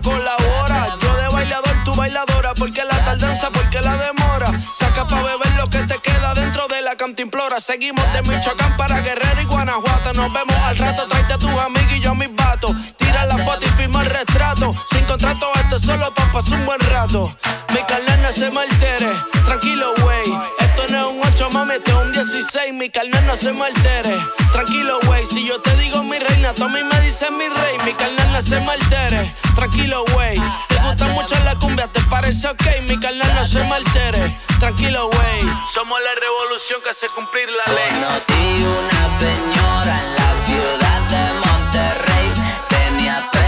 colabora? Yo de bailador, tú bailadora. Porque la tardanza, porque la demora. Saca pa' beber lo que te queda dentro de la cantimplora. Seguimos de Michoacán para Guerrero y Guanajuato. Nos vemos al rato, tráete a tus amigos y yo a mis vatos. Tira la foto y firma el retrato. Sin contrato, esto solo pa' pasar un buen rato. Mi carnal no se me altere Tranquilo, wey Esto no es un 8, mami, es un 16 Mi carnal no se me altere Tranquilo, wey Si yo te digo mi reina, tú a mí me dices mi rey Mi carnal no se me altere Tranquilo, wey Te gusta mucho la cumbia, ¿te parece ok? Mi carnal no se me altere Tranquilo, wey Somos la revolución que hace cumplir la ley Conocí una señora en la ciudad de Monterrey. Tenía 37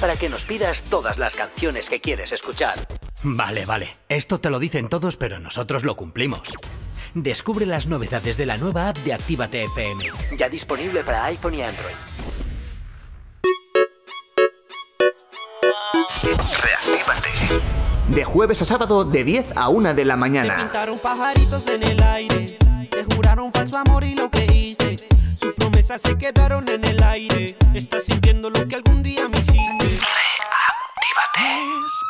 Para que nos pidas todas las canciones que quieres escuchar. Vale, vale. Esto te lo dicen todos, pero nosotros lo cumplimos. Descubre las novedades de la nueva app de Actívate FM. Ya disponible para iPhone y Android. Reactívate. De jueves a sábado de 10 a 1 de la mañana. Pintaron pajaritos en el aire, te juraron falso amor y lo creíste. Sus promesas se quedaron en el aire. Estás sintiendo lo que algún día me hiciste.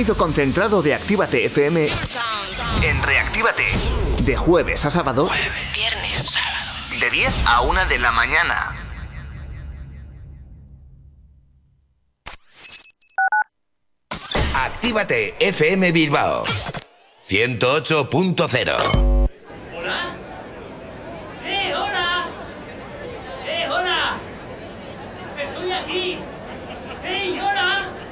Sonido concentrado de Actívate FM en Reactívate. De jueves a sábado. Viernes. De 10 a 1 de la mañana. Actívate FM Bilbao 108.0 ¿Hola? ¡Eh, hola! ¡Eh, hola! ¡Estoy aquí! ¡Hey, hola!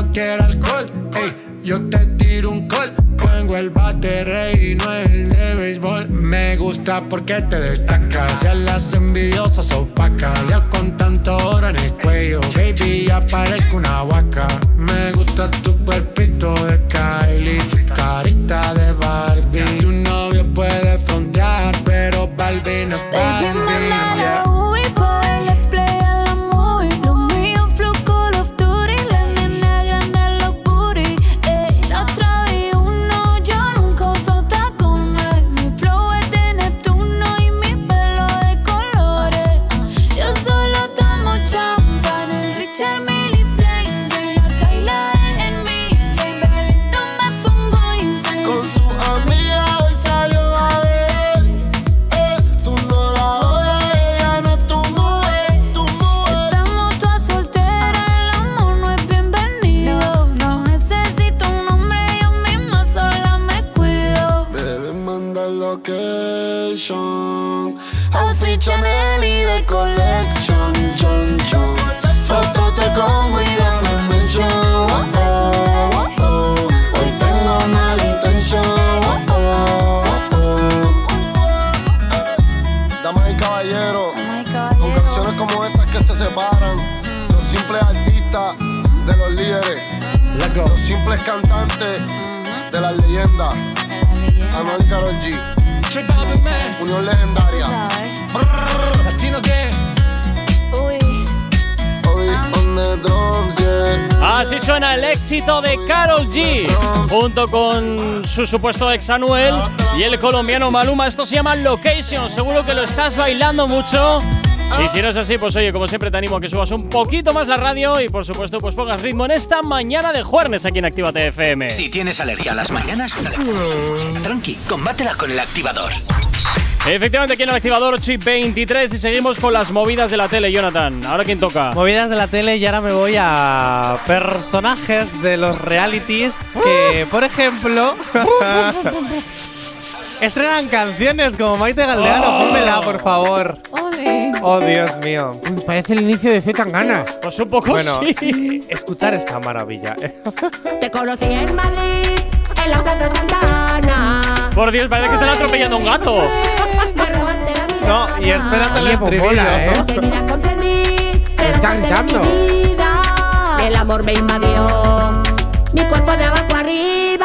Reclamo, quiero alcohol. Ey, yo te tiro un call. Pongo el bate rey y no el de béisbol. Me gusta porque te destacas. Ya las envidiosas opacas. Ya con tanto oro en el cuello, baby, ya parezco una vaca. Me gusta tu cuerpito las leyendas. Anuel y Karol G. Unión legendaria. Latino que Hoy on the drums, yeah. Así suena el éxito de Carol G junto con su supuesto ex Anuel y el colombiano Maluma. Esto se llama Location. Seguro que lo estás bailando mucho. Y si no es así, pues oye, como siempre te animo a que subas un poquito más la radio y por supuesto pues pongas ritmo en esta mañana de jueves aquí en Actívate FM. Si tienes alergia a las mañanas, tranqui, combátela con el activador. Efectivamente, aquí en el activador 8 y 23 y seguimos con las movidas de la tele, Jonathan. ¿Ahora quién toca? Movidas de la tele y ahora me voy a personajes de los realities que, por ejemplo, (laughs) (laughs) estrenan canciones como Maite Galdeano. Oh. Pónmela, por favor. Ole. (laughs) Oh, Dios mío. Parece el inicio de Zetangana. Pues un poco Bueno, sí. escuchar esta maravilla. eh. (laughs) Te conocí en Madrid, en la Plaza Santana. Por Dios, parece que están atropellando a un gato. No, y esperando el Oye, pues estribillo. mola, ¿eh? Enseguida comprendí que eras Está parte de gritando. vida. El amor me invadió, mi cuerpo de abajo arriba.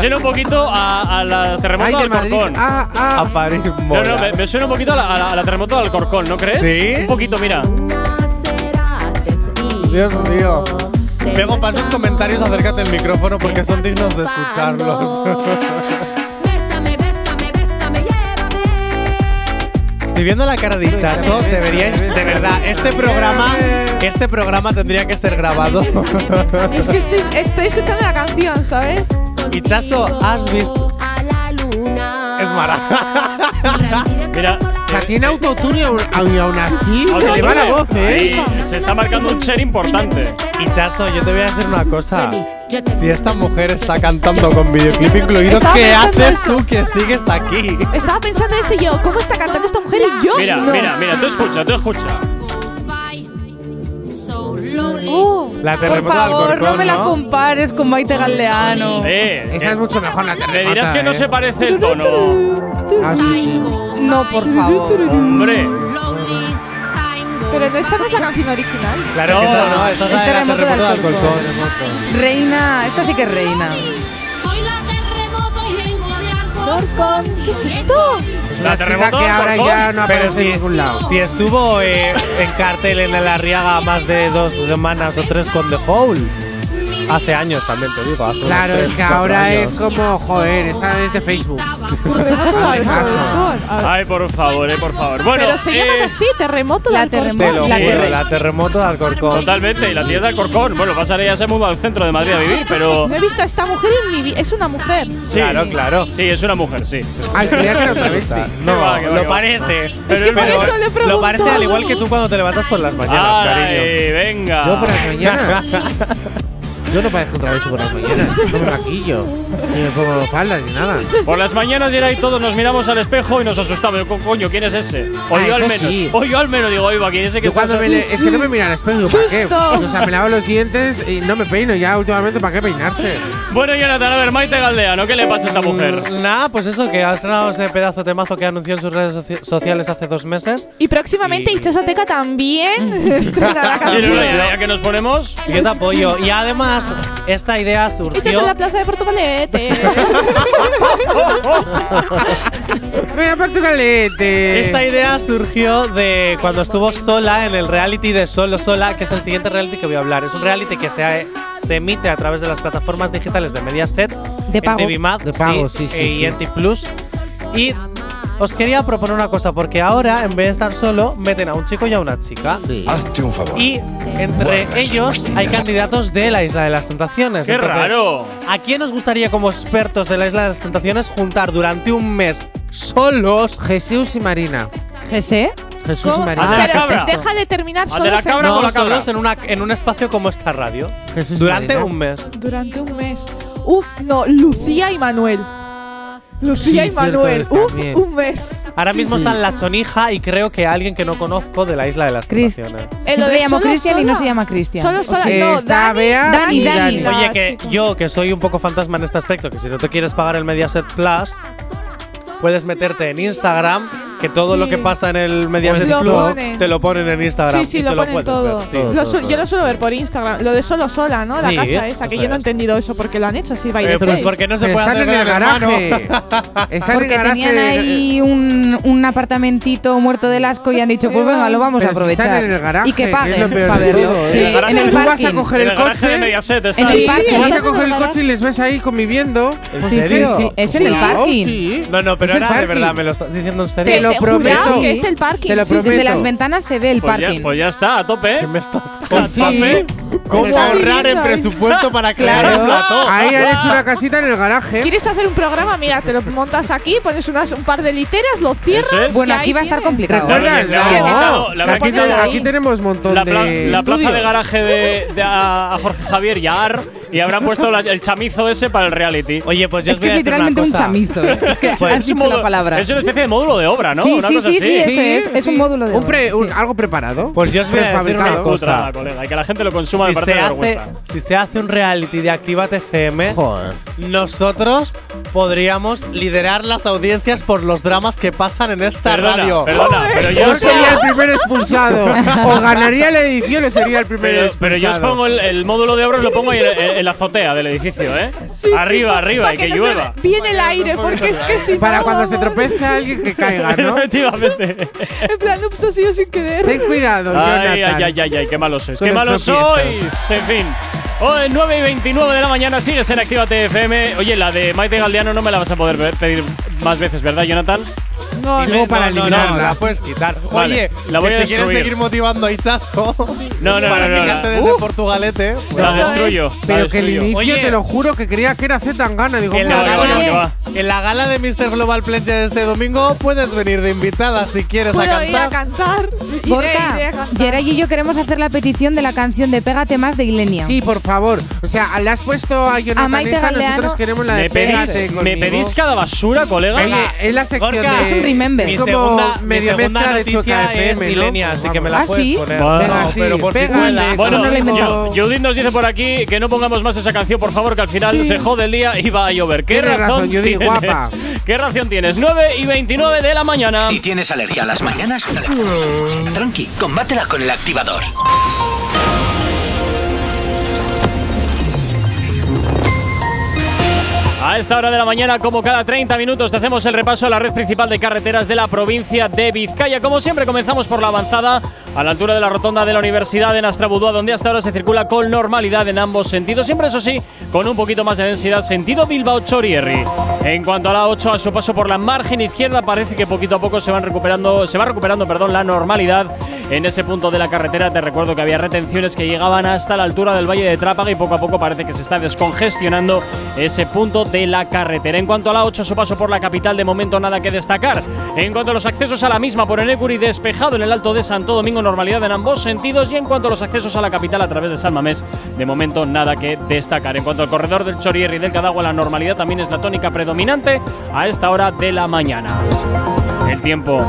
Suena un poquito a, a la terremoto Ay, de del Madrid. Corcón. Ah, ah. A París No, no, me, me suena un poquito a la, a la- a la terremoto del Corcón, ¿no crees? ¿Sí? Un poquito, mira. Dios mío. Pego para esos comentarios, acércate al micrófono porque son dignos de escucharlos. Estoy viendo la cara de Ichazo, deberíais, de verdad, este programa, este programa tendría que ser grabado. Es que estoy, estoy escuchando la canción, ¿sabes? Ichazo, has visto. Es mara. (laughs) Mira. O sea, tiene autotune y aún- y aún así se le va la voz, ¿eh? Ahí se está marcando un share importante. Ichazo, yo te voy a decir una cosa. Si esta mujer está cantando con videoclip incluido, Estaba ¿qué pensando haces eso. tú que sigues aquí? Estaba pensando eso y yo, ¿cómo está cantando esta mujer y yo? Mira, no. mira, mira, tú escucha, tú escucha. Oh, La Por terremoto favor, no me la ¿no? compares con Maite Galdeano. Eh, Esta eh, es mucho mejor la me terremota, dirás que no ¿eh? se parece el tono. Ah, sí, sí. No, por favor. Hombre, pero no, esta no es la canción original. Claro que esta no, esta es la Es de la terremoto terremoto del Corcón. Corcón. Reina, esta sí que es reina. Corcón, ¿qué es esto? La terremoto que ahora ya no aparece en si, ningún lado. si estuvo eh, en cartel en el Arriaga más de dos semanas o tres con The Hole. Hace años también, te digo. Hace claro, es que ahora es como, joder, esta vez de Facebook. Ay, por favor, eh, por favor. Pero se llaman eh, así, terremoto de Alcorcón. Terremoto. La, terremoto de Alcorcón. Totalmente, y la tía de Alcorcón. Bueno, pasaré ya se muda al centro de Madrid a vivir, pero. No he visto a esta mujer en mi vida. Es una mujer. Claro, claro. Sí, es una mujer, sí. Al final creo que viste. No, va, lo parece. Pero que por eso le he Lo parece al igual que tú cuando te levantas por las mañanas, Ay, cariño. venga. Yo por las mañanas. (laughs) Yo no parezco un travesti por las mañanas. No me maquillo, ni me pongo faldas, ni nada. Por las mañanas era y todos nos miramos al espejo y nos asustamos. Co coño, ¿quién es ese? O ah, yo al menos. Sí. O yo al menos digo, oiga, ¿quién es ese que cuando me Es que no me mira al espejo, ¿para qué? O sea, me lavo los dientes y no me peino ya últimamente, ¿para qué peinarse? Bueno, Jonathan, a ver, Maite Galdeano, ¿qué le pasa a esta mujer? Mm, nada, pues eso, que ha sonado ese pedazo de mazo que anunció en sus redes soci sociales hace dos meses. Y próximamente y... Ichazoteca también. sí, no, ya, ya que nos ponemos. Yo te apoyo. Y además esta idea surgió. En la plaza de Portugalete. (laughs) Voy a Portugalete. Esta idea surgió de cuando estuvo sola en el reality de Solo Sola, que es el siguiente reality que voy a hablar. Es un reality que se, emite a través de las plataformas digitales de Mediaset, de pago, en TV de pago, y e sí. Plus. Y os quería proponer una cosa, porque ahora, en vez de estar solo, meten a un chico y a una chica. Sí. Hazte un favor. Y entre ellos hay candidatos de la Isla de las Tentaciones. ¡Qué Entonces, raro! ¿A quién os gustaría, como expertos de la Isla de las Tentaciones, juntar durante un mes solos? Jesús y Marina. ¿Jesé? Jesús y Marina. Ah, Pero cabra. deja de terminar Al de la solos en- No, la cabra. solos en, una, en un espacio como esta radio. Jesús y durante Marina. un mes. durante un mes. Uf, no, Lucía y Manuel. Lucía sí, y Manuel, un, mes. Ahora mismo sí, están La Chonija y creo que alguien que no conozco de la Isla de las Tentaciones. Eh, lo llamo Cristian y no se llama Cristian. Solo, solo, o sea, Dani, Dani, Oye, que ah, yo, que soy un poco fantasma en este aspecto, que si no te quieres pagar el Mediaset Plus, puedes meterte en Instagram que todo sí. lo que pasa en el Mediaset pues Plus ponen. te lo ponen en Instagram. Sí, sí, lo, ponen lo todo. Sí. lo yo lo suelo ver por Instagram. Lo de solo sola, ¿no? La sí, casa ¿eh? esa, que pues yo no he entendido eso porque lo han hecho así, by eh, pues porque no se puede Están hacer en el garaje. (laughs) Están porque en el garaje. tenían ahí un, un, apartamentito muerto del asco y han dicho, pues venga, lo vamos Pero a aprovechar. en el garaje. Y que paguen. ¿eh? En el parking. Tú vas a coger el coche. En el parking. Vas a coger el coche y les ves ahí conviviendo. ¿En serio? Es en el parking. No, no, pero ahora de verdad me lo estás diciendo en serio lo prometo. Que es el parking. Te lo prometo. Desde las ventanas se ve el pues parking. Ya, pues ya está, a tope. ¿eh? ¿Qué me estás ¿A sí. ¿Cómo ahorrar en ¿eh? presupuesto para (laughs) crear claro. plató? Ahí han hecho una casita en el garaje. ¿Quieres hacer un programa? Mira, te lo montas aquí, pones unas, un par de literas, lo cierras. Es. Bueno, aquí va a estar complicado. ¿Recuerdas? ¿eh? No. no. Aquí, aquí, tenemos un montón la de. La plaza de garaje de, de a, Jorge Javier y a Ar, y habrán puesto la, el chamizo ese para el reality. Oye, pues yo Es que es literalmente un chamizo. es que pues has dicho la palabra. Es una especie de módulo de obra, ¿no? ¿no? Sí, sí, sí, sí, es. Un módulo de. Un pre- un- Algo preparado. Pues yo os voy a decir una cosa. Colega, y que la gente lo consuma Si se, de hace, vergüenza. si se hace un reality de Actívate FM, Joder. nosotros podríamos liderar las audiencias por los dramas que pasan en esta radio. pero yo sería el primer expulsado. O ganaría la edición o sería el primer Pero, expulsado. pero yo os pongo el, módulo de obras, lo pongo ahí en, en- la azotea del edificio, ¿eh? arriba, arriba, y que llueva. Viene el aire, porque es que si Para cuando se vamos. tropeza alguien que caiga, (laughs) ¿no? ¿no? Efectivamente. en plan, lo puso así sin querer. Ten cuidado, ay, Jonathan. Ay, ay, ay, ay, qué malos sois. Qué malos sois. En fin. Hoy, 9 y 29 de la mañana, sigues en Actívate FM. Oye, la de Maite Galdiano no me la vas a poder pedir más veces, ¿verdad, Jonathan? No, Digo para eliminarla. la puedes quitar. Oye, la voy a si quieres seguir motivando a Hichazo No, no, para no, no, no. desde uh. Portugalete, eh, pues. La destruyo. Pero que el inicio, Oye. te lo juro, que creía que era Zetangana. Digo, Que la- en la gala de Mr. Global Pledge de este domingo puedes venir de invitada si quieres a ir a cantar. Iré, iré a y yo queremos hacer la petición de la canción de Pégate más de Ilenia. sí, por favor. O sea, le has puesto a Jonathan a Maite esta, Galeano, nosotros queremos la de me pedís, Me pedís cada basura, colega. Oye, es la sección de, es un remember. Es como segunda, medio de Choca FM, ¿no? Así que me la ¿Ah, ¿sí? poner. Venga, sí, pero por pégale, bueno, Judith nos dice por aquí que no pongamos más esa canción, por favor, que al final sí. se jode el día y va a llover. ¿Qué Tienes razón, Judith, tienes? guapa. ¿Qué razón tienes? 9 y 29 de la mañana. Si tienes alergia a las mañanas, (laughs) tranqui, combátela con el activador. A esta hora de la mañana, como cada 30 minutos, te hacemos el repaso a la red principal de carreteras de la provincia de Vizcaya. Como siempre, comenzamos por la avanzada. A la altura de la rotonda de la Universidad de Nastrabudúa, donde hasta ahora se circula con normalidad en ambos sentidos, siempre eso sí, con un poquito más de densidad, sentido Bilbao-Chorierri. En cuanto a la 8, a su paso por la margen izquierda, parece que poquito a poco se van recuperando, se va recuperando, perdón, la normalidad en ese punto de la carretera. Te recuerdo que había retenciones que llegaban hasta la altura del Valle de Trápaga y poco a poco parece que se está descongestionando ese punto de la carretera. En cuanto a la 8, a su paso por la capital, de momento nada que destacar. En cuanto a los accesos a la misma por Enecuri, despejado en el Alto de Santo Domingo, normalidad en ambos sentidos. Y en cuanto a los accesos a la capital a través de San Mamés, de momento nada que destacar. En cuanto al corredor del Chorierri y del Cadagua, la normalidad también es la tónica predominante a esta hora de la mañana. El tiempo.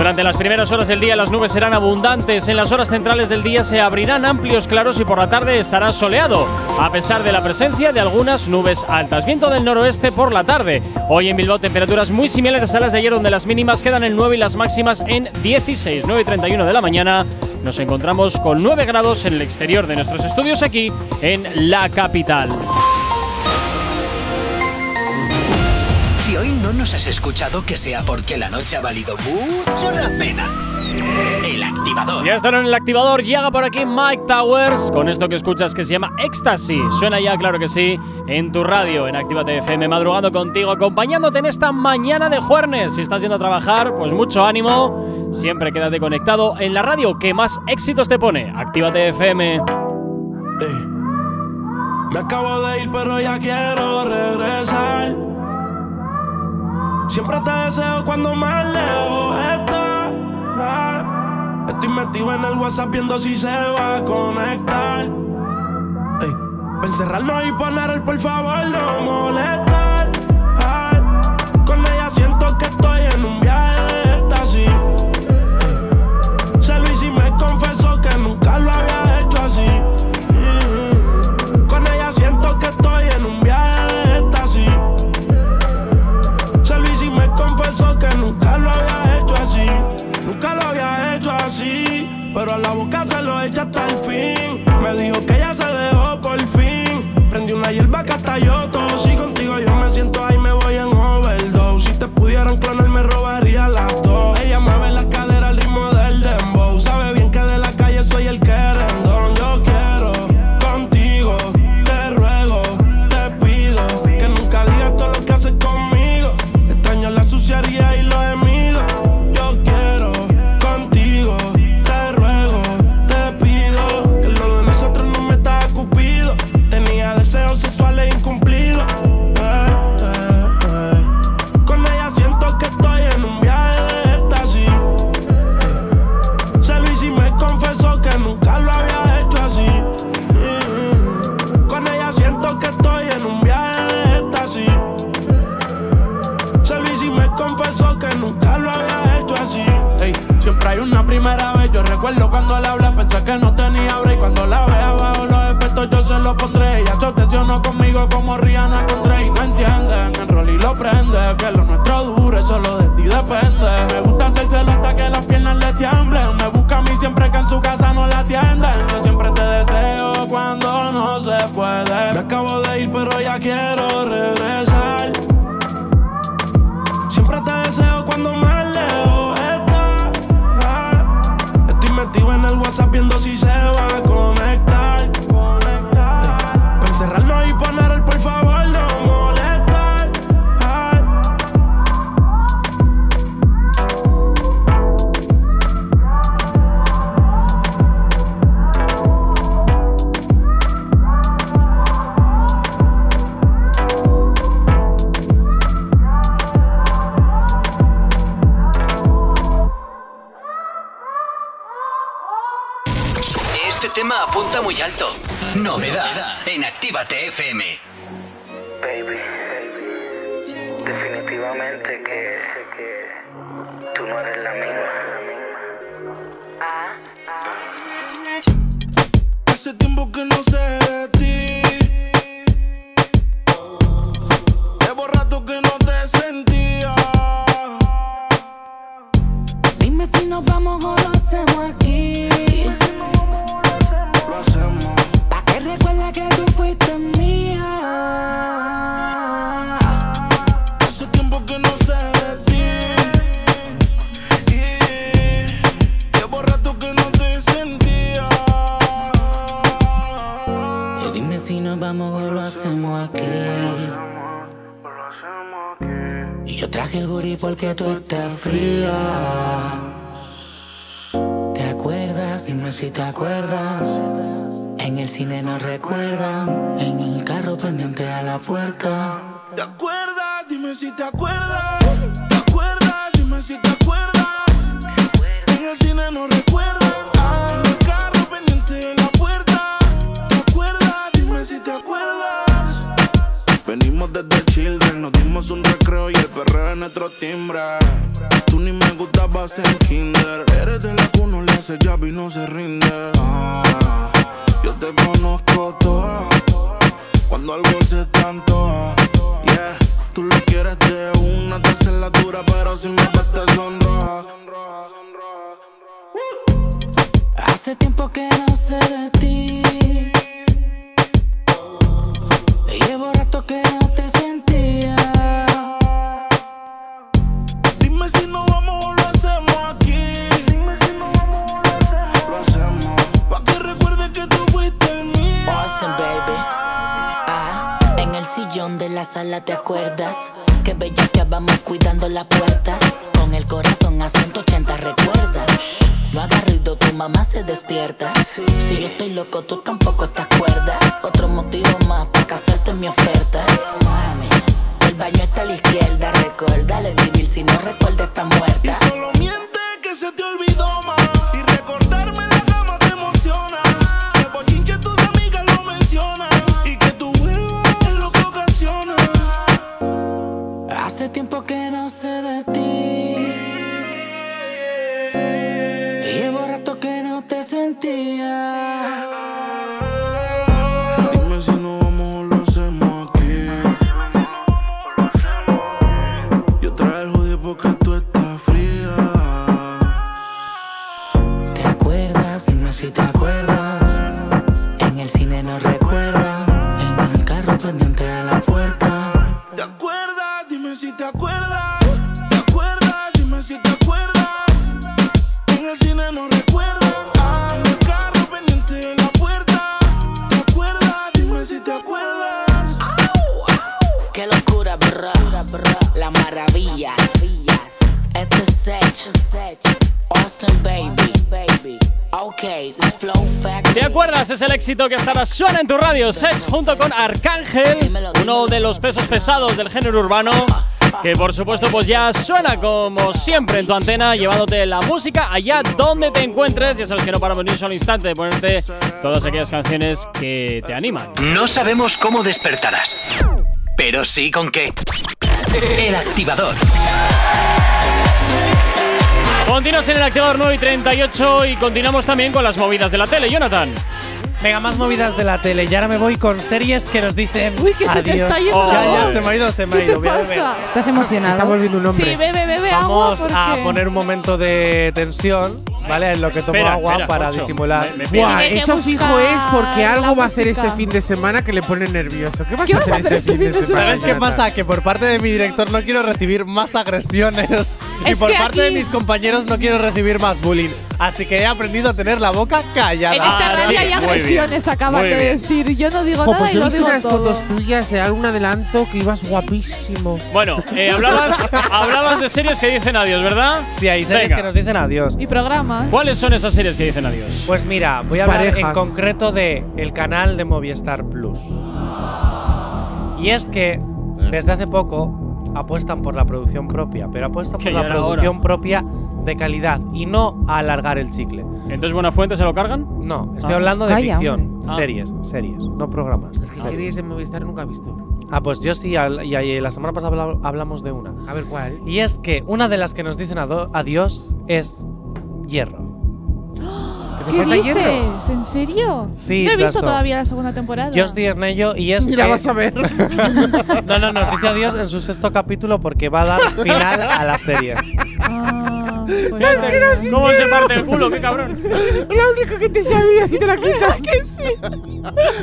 Durante las primeras horas del día las nubes serán abundantes, en las horas centrales del día se abrirán amplios claros y por la tarde estará soleado, a pesar de la presencia de algunas nubes altas. Viento del noroeste por la tarde. Hoy en Bilbao temperaturas muy similares a las de ayer donde las mínimas quedan en 9 y las máximas en 16, 9 y 31 de la mañana. Nos encontramos con 9 grados en el exterior de nuestros estudios aquí en la capital. Hoy no nos has escuchado, que sea porque la noche ha valido mucho la pena. El activador. Ya estará en el activador, llega por aquí Mike Towers con esto que escuchas que se llama Ecstasy. Suena ya, claro que sí, en tu radio, en Actívate FM, madrugando contigo, acompañándote en esta mañana de jueves. Si estás yendo a trabajar, pues mucho ánimo. Siempre quédate conectado en la radio que más éxitos te pone. Actívate FM. Me acabo de ir, pero ya quiero regresar. Siempre te deseo cuando más lejos estás. Ah, Estoy metido en el WhatsApp viendo si se va a conectar. Ey, encerrarnos y poner el por favor no molestar. Pero a la quiero Y yo traje el gurí porque tú estás fría. ¿Te acuerdas? Dime si te acuerdas. En el cine nos recuerdan. En el carro pendiente a la puerta. ¿Te acuerdas? Dime si te acuerdas. ¿Te acuerdas? Dime si te acuerdas. En el cine no recuerdan. Ah, en el carro pendiente de la puerta. ¿Te acuerdas? Dime si te acuerdas. Venimos desde Children, nos dimos un recreo nuestro timbre. Tú ni me gustabas en kinder. Eres de la uno le hace llave y no se rinde. Ah, yo te conozco toda. Cuando algo se tanto, yeah. Tú lo quieres de una, te dura, pero si me ves te sonroja. Hace tiempo que no sé de ti. Llevo rato que no te sentía. De la sala te acuerdas que bella que vamos cuidando la puerta. Con el corazón a 180 recuerdas. No hagas ruido, tu mamá se despierta. Si yo estoy loco, tú tampoco te acuerdas. Otro motivo más para casarte mi oferta. El baño está a la izquierda, recuérdale vivir si no recuerda está muerta. Y solo miente que se te olvidó más. Y recordarme la cama te emociona. Que bochinche tus amigas lo mencionan. Y que tú vuelvas es lo que ocasiona. Hace tiempo que no sé de ti. Llevo rato que no te sentía. ¿Te acuerdas? Dime si te acuerdas. ¿Te acuerdas? Dime si te acuerdas. En el cine no recuerdan. Ah, el carro pendiente de la puerta. ¿Te acuerdas? Dime si te acuerdas. Qué locura, bro. La maravilla. Este es Sech. Austin Baby. Ok, this Flow Factory. ¿Te acuerdas? Es el éxito que hasta ahora suena en tu radio. Sets junto con Arcángel, uno de los pesos pesados del género urbano. Que por supuesto pues ya suena como siempre en tu antena, llevándote la música allá donde te encuentres. Ya sabes que no paramos ni un solo instante de ponerte todas aquellas canciones que te animan. No sabemos cómo despertarás, pero sí con qué. El activador. Continuas en el activador 9 y 38 y continuamos también con las movidas de la tele, Jonathan. Venga, más movidas de la tele. Y ahora me voy con series que nos dicen. Uy, que se te adiós. está yendo Oh, la ya, ya, se me ha ido, se me ha ¿Qué ido. a? ¿Estás emocionado? Está volviendo un hombre. Sí, bebe, bebe agua. Vamos a porque- poner un momento de tensión, ¿vale? En lo que tomo Espera, agua espera, para Concho. disimular. Me- me- Buah, eso fijo es porque algo va a hacer este fin de semana que le pone nervioso. ¿Qué vas, ¿Qué a, vas hacer este fin de semana? ¿Sabes qué pasa? Que por parte de mi director no quiero recibir más agresiones. (laughs) y por parte de mis compañeros no quiero recibir más bullying. Así que he aprendido a tener la boca callada. En esta Ah, radio hay acaban muy de decir. Yo no digo Jo, nada pues y yo he lo visto digo unas todo. fotos tuyas de algún adelanto que ibas guapísimo. Bueno, eh, hablabas, (laughs) hablabas de series que dicen adiós, ¿verdad? Sí, hay series Venga. que nos dicen adiós. Y programa. ¿Cuáles son esas series que dicen adiós? Pues mira, voy a hablar en Parejas. concreto de el canal de Movistar Plus. Y es que desde hace poco apuestan por la producción propia, pero apuestan por la producción hora. propia de calidad y no a alargar el chicle. ¿Entonces Buena Fuente se lo cargan? No, estoy Ah. hablando de Calla, ficción, hombre. Ah. series, series, no programas. Es que series de Movistar nunca he visto. Ah, pues yo sí, y, la semana pasada habla- hablamos de una. A ver cuál. Y es que una de las que nos dicen adiós es Hierro. ¿Que ¿Qué hierro? dices? ¿En serio? Sí, No he visto Chaso. todavía la segunda temporada. Yo estoy en ello y es Mira, que- vas a ver. (laughs) No, no, nos dice adiós en su sexto capítulo porque va a dar final a la serie. Ah, (laughs) pues Es que ¿Cómo se parte el culo? ¡Qué cabrón! La única que te sabía si te la quitan. (laughs) que sí.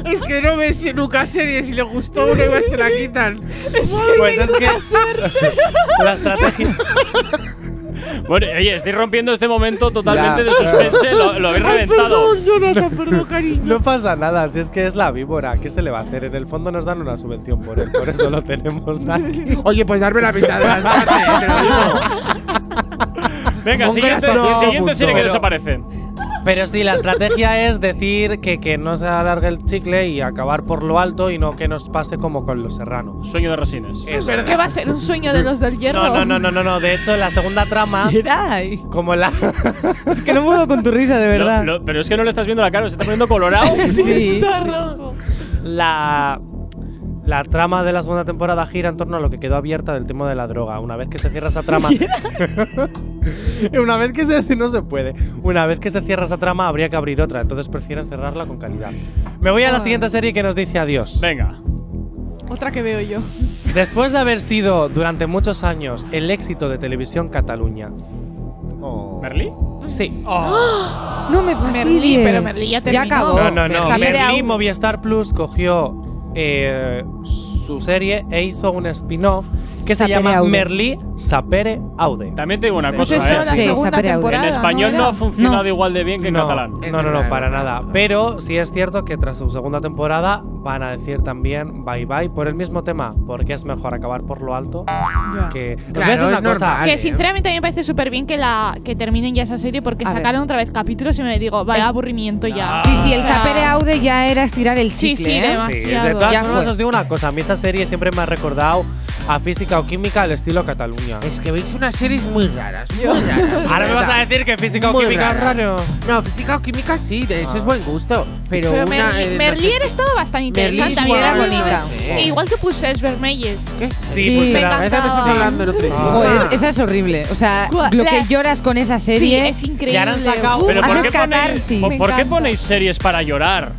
Es que no ves nunca series. Si le gustó uno igual se la quitan. Pues es que la estrategia, Bueno, oye, estoy rompiendo este momento totalmente Ya. de suspense. Lo, lo habéis reventado. Jonathan, perdón, (laughs) cariño. No pasa nada, si es que es la víbora, ¿qué se le va a hacer? En el fondo nos dan una subvención por él, por eso lo tenemos aquí. Oye, pues darme la mitad de las partes, eh, te lo digo. Venga, siguiente, corazoncito, siguiente serie que Pero- desaparece. Pero sí, la estrategia es decir que, que no se alargue el chicle y acabar por lo alto y no que nos pase como con los serranos. Sueño de resines. Eso. ¿Qué va a ser un sueño de los del hierro? No, no, no, no, no, no. De hecho, la segunda trama, Geray. como la. (laughs) Es que no puedo con tu risa, de verdad. Lo- lo- pero es que no le estás viendo la cara, se está poniendo colorado. (laughs) Sí. Está rojo. La. La trama de la segunda temporada gira en torno a lo que quedó abierta del tema de la droga. Una vez que se cierra esa trama. (laughs) una vez que se. No se puede. Una vez que se cierra esa trama, habría que abrir otra. Entonces prefieren cerrarla con calidad. Me voy a la siguiente serie que nos dice adiós. Venga. Otra que veo yo. Después de haber sido durante muchos años el éxito de televisión Cataluña. Oh. ¿Merlí? Sí. No me fastidies. Merlí, pero Merlí ya terminó. acabó. No, no, no. Merlí. Movistar Plus cogió eh, su serie e hizo un spin-off que se Sapere llama Aude. Merlí Sapere Aude. También te digo una Pues cosa, eso, ¿eh? la Sí, segunda Sapere Aude. temporada. En español no, era? ha funcionado No. igual de bien que en no, catalán. Es no, no, no, verdad, para es verdad, nada. es verdad. Pero sí es cierto que tras su segunda temporada van a decir también bye bye por el mismo tema, porque es mejor acabar por lo alto que. Os voy a Claro, decir es una cosa. normal. Que Vale. sinceramente a mí me parece súper bien que la que terminen ya esa serie porque A ver. sacaron otra vez capítulos y me digo, vaya aburrimiento ya. Sí, sí, el O sea, Sapere Aude ya era estirar el Sí, chicle, sí, ¿eh? demasiado. Sí, de todas Ya formas fue. os digo una cosa, a mí esa serie siempre me ha recordado a física o química al estilo Cataluña. Es que veis unas series muy raras, muy raras. Ahora me vas a decir que física o Muy química es raro. No, física o química sí, de eso Ah. es buen gusto. Pero, Pero una. Merli, eh, no Merli sé- era- estaba bastante interesante. igual, había era bonita. no sé. Igual que Pulsers Vermelles. ¿Qué es Sí, eso? pues Me hablando en otro idioma. Joder, esa es horrible. O sea, lo que lloras con esa Sí, serie. es increíble. Ya han sacado- Uf, Pero ¿por qué, ponéis. ¿por qué ponéis series para llorar?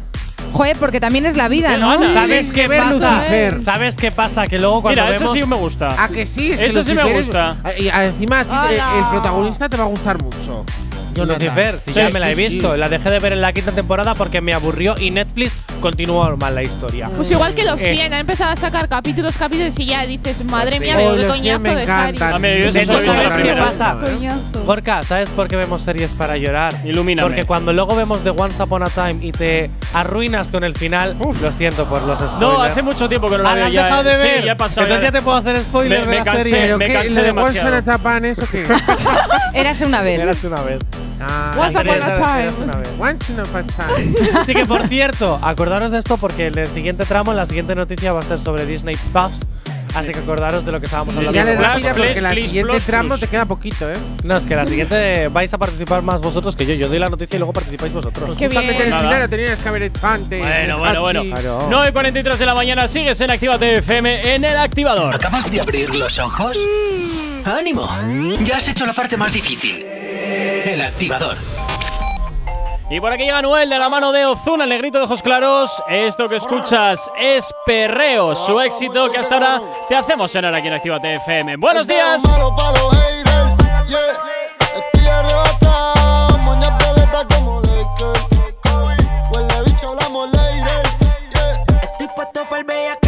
Joder, porque también es la vida, ¿no? ¿Sabes qué ver pasa? Lucifer. ¿Sabes qué pasa? Que luego cuando Mira, vemos eso sí me gusta. ¿A que sí? Es que Eso sí me es- gusta. y encima a ti ¡Hala! el protagonista te va a gustar mucho. Jonathan. Lucifer, si Sí, ya me la he sí, visto, sí. la dejé de ver en la quinta temporada porque me aburrió y Netflix continuó mal la historia. Pues igual que los Eh. 100, ha empezado a sacar capítulos, capítulos y ya dices, madre mía, sí. me Oh, doy los coñazo 100 me de encantan. serie. A mí, yo De hecho, ¿sabes qué pasa? Gorka, ¿sabes por qué vemos series para llorar? Ilumíname. Porque cuando luego vemos The Once Upon a Time y te arruinas con el final, lo siento por los spoilers. No, hace mucho tiempo que no la Ah, veo ¿la has ya. dejado de Sí, ver? ya ha pasado. Entonces ya te puedo hacer spoilers Me- de me la cansé. serie. ¿Pero me qué? cansé ¿Lo de demasiado. Tapan eso qué? (laughs) Érase una vez. Eras una vez. Ah, Once upon a time. Once on a Time. (laughs) Así que, por cierto, acordaros de esto porque en el siguiente tramo, la siguiente noticia va a ser sobre Disney Plus. Así que acordaros de lo que estábamos hablando. Ya Plus, rápida porque la please, siguiente plus, tramo plus. te queda poquito, ¿eh? No, es que la siguiente vais a participar más vosotros que yo. Yo doy la noticia y luego participáis vosotros. Qué Justamente bien. el final lo tenías que haber hecho antes. Bueno, bueno, bueno. Claro. 9.43 de la mañana, sigues en Actívate FM en el activador. ¿Acabas de abrir los ojos? ¡Ánimo! Ya has hecho la parte más difícil. El activador. Y por aquí llega Noel de la mano de Ozuna, el negrito de ojos claros. Esto que escuchas es Perreo, su éxito que hasta ahora te hacemos sonar aquí en Actívate FM. ¡Buenos días! Estoy puesto para el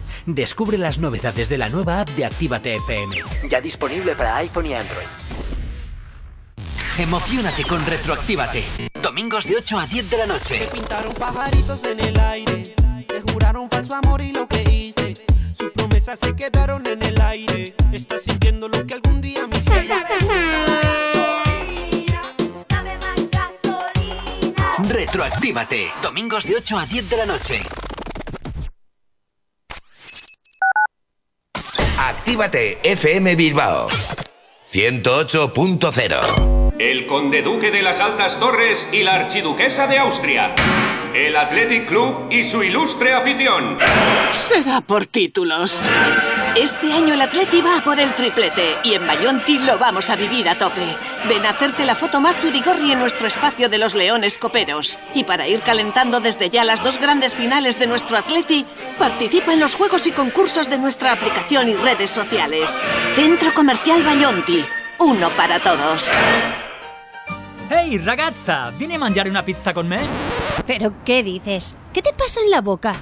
Descubre las novedades de la nueva app de Actívate FM. Ya disponible para iPhone y Android. Emocionate con Retroactívate. Domingos de 8 a 10 de la noche. Pintaron pajaritos en el aire, te juraron falso amor y lo creíste. Sus promesas se quedaron en el aire. Estás sintiendo lo que algún día me hiciste. Retroactívate. Domingos de 8 a 10 de la noche. Actívate FM Bilbao 108.0 El conde duque de las altas torres y la archiduquesa de Austria. El Athletic Club y su ilustre afición. Será por títulos. Este año el Atleti va a por el triplete y en Bayonti lo vamos a vivir a tope. Ven a hacerte la foto más surigorri en nuestro espacio de los Leones Coperos. Y para ir calentando desde ya las dos grandes finales de nuestro Atleti, participa en los juegos y concursos de nuestra aplicación y redes sociales. Centro Comercial Bayonti. Uno para todos. Ehi ragazza, vieni a mangiare una pizza con me? ¿Pero qué dices? ¿Qué te pasa en la boca?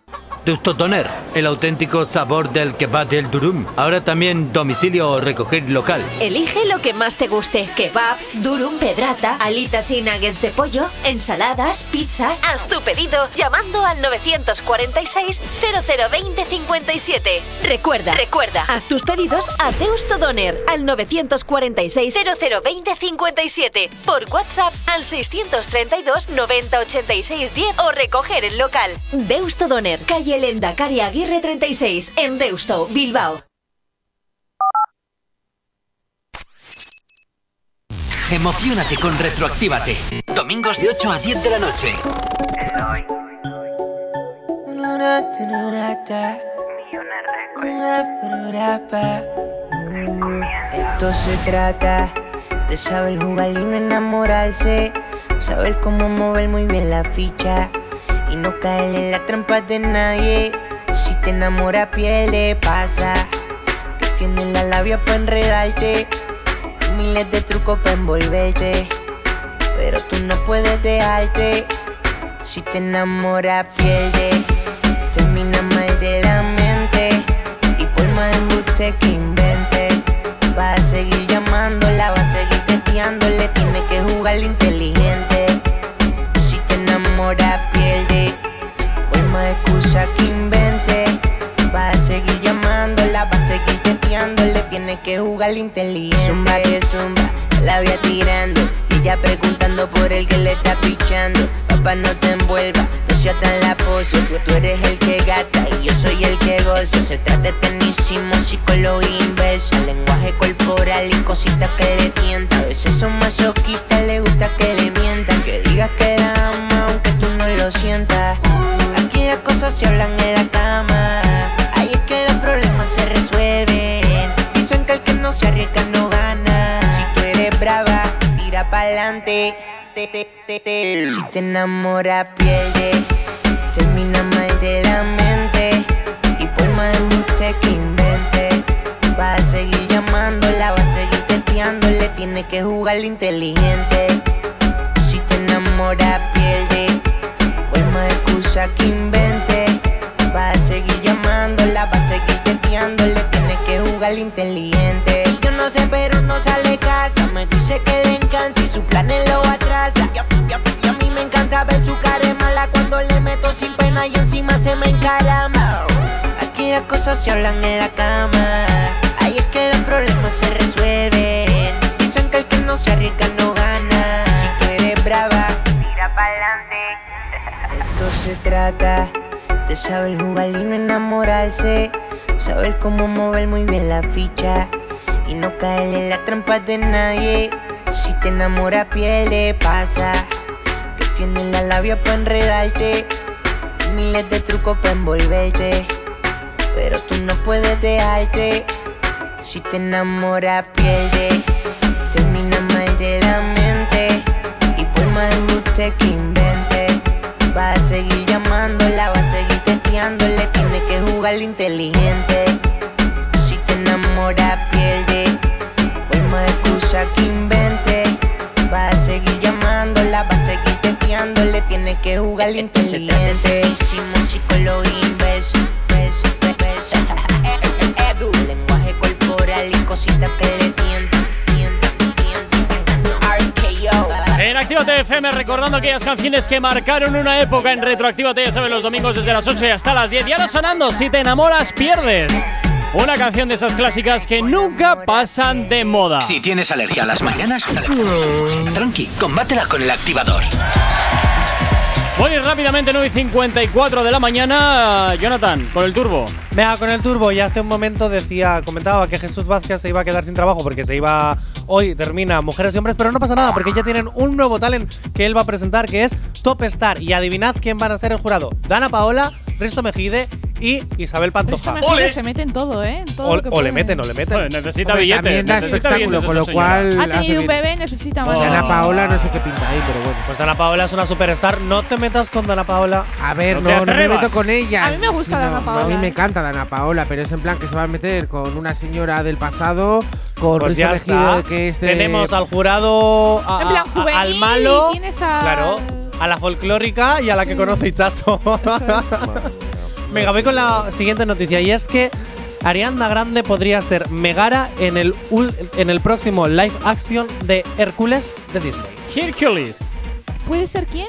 Deusto Doner, el auténtico sabor del kebab del durum. Ahora también domicilio o recoger local. Elige lo que más te guste. Kebab, durum, pedrata, alitas y nuggets de pollo, ensaladas, pizzas. Haz tu pedido llamando al 946 0020 57. Recuerda, recuerda, haz tus pedidos a Deusto Doner al 946 0020 57. Por WhatsApp al 632 90 86 10 o recoger el local. Deusto Calle Lendakari Aguirre 36, en Deusto, Bilbao. Emocionate con Retroactívate. Domingos de 8 a 10 de la noche. Esto se trata de saber jugar y no enamorarse. Saber cómo mover muy bien la ficha y no caer en las trampas de nadie. Si te enamora, pierde, pasa. Que tienes la labia para enredarte. Miles de trucos para envolverte. Pero tú no puedes dejarte. Si te enamora, pierde. Termina mal de la mente. Y por más embuste que invente, va a seguir llamándola, va a seguir testeándole. Tiene que jugar inteligente. Si te enamora, pierde. Por más excusa que invente, va a seguir llamándola, va a seguir testeándole. Tiene que jugar inteligente. Zumba que zumba, la voy tirando. Y ella preguntando por el que le está pichando. Papá, no te envuelva, no sea tan la pose. Tú eres el que gata y yo soy el que goza. Se trata de tenísimo, psicología inversa. Lenguaje corporal y cositas que le tientan. A veces son masoquistas, le gusta que le mientan. Que digas que la no lo sientas. Aquí las cosas se hablan en la cama. Ahí es que los problemas se resuelven. Dicen que el que no se arriesga no gana. Si tú eres brava, tira pa'lante. Te, te, te, te. Si te enamora, pierde. Termina mal de la mente. Y por más embuste que invente, va a seguir llamándola, va a seguir testeándole. Tiene que jugar inteligente. Si te enamora, pierde. Más excusa que invente, va a seguir llamándola, va a seguir testeándole. Tiene que jugar inteligente. Yo no sé, pero no sale casa. Me dice que le encanta y su planes lo atrasa. Y a, y y mí me encanta ver su cara mala cuando le meto sin pena y encima se me encarama. Aquí las cosas se hablan en la cama. Ahí es que los problemas se resuelven. Dicen que el que no se arriesga no gana. Si tú eres brava, tira pa'lante. Esto se trata de saber jugar y no enamorarse. Saber cómo mover muy bien la ficha y no caer en las trampas de nadie. Si te enamora, pierde, pasa. Que tienes la labia para enredarte. Miles de trucos para envolverte. Pero tú no puedes dejarte. Si te enamora, pierde. Termina mal de la mente. Y por más embuste que va a seguir llamándola, va a seguir testeándole. Tiene que jugar inteligente. Si te enamora, pierde. Por más excusa que invente, va a seguir llamándola, va a seguir testeándole. Tiene que jugar inteligente. Hicimos psicología inversa. (laughs) versa, versa. Edu, lenguaje corporal y cositas que FM recordando aquellas canciones que marcaron una época en Retroactívate, ya saben, los domingos desde las 8 y hasta las 10. Y ahora sonando, si te enamoras, pierdes. Una canción de esas clásicas que nunca pasan de moda. Si tienes alergia a las mañanas, tranqui, combátela con el activador. Voy rápidamente, 9 y 54 de la mañana. Jonathan, con el turbo. Venga, con el turbo. Y hace un momento decía, comentaba que Jesús Vázquez se iba a quedar sin trabajo porque se iba. Hoy termina Mujeres y Hombres, pero no pasa nada porque ya tienen un nuevo talent que él va a presentar que es Top Star. Y adivinad quién van a ser el jurado: Dana Paola, Risto Mejide y Isabel Pantoja. Mejor se mete en todo, ¿eh? En todo O, lo que o le meten o le meten. Necesita Hombre, billetes. también da necesita espectáculo, billetes con lo cual Ha tenido un bebé, necesita más. Pues Ana Paola no sé qué pinta ahí, pero bueno. Pues Dana Paola es una superstar. No te metas con Dana Paola. A ver, No no, te no, me meto con ella. A mí me gusta Dana Paola, A mí me ¿eh? encanta Dana Paola, pero es en plan que se va a meter con una señora del pasado, con Pues Risto ya Mejide, está. que es de- Tenemos al jurado, a- En plan, a- a- al malo, claro, a la folclórica y a la que conoce Ichazo. (laughs) Venga, voy con la siguiente noticia y es que Ariana Grande podría ser Megara en el, ul- en el próximo live action de Hércules de Disney. Hercules. ¿Puede ser quién?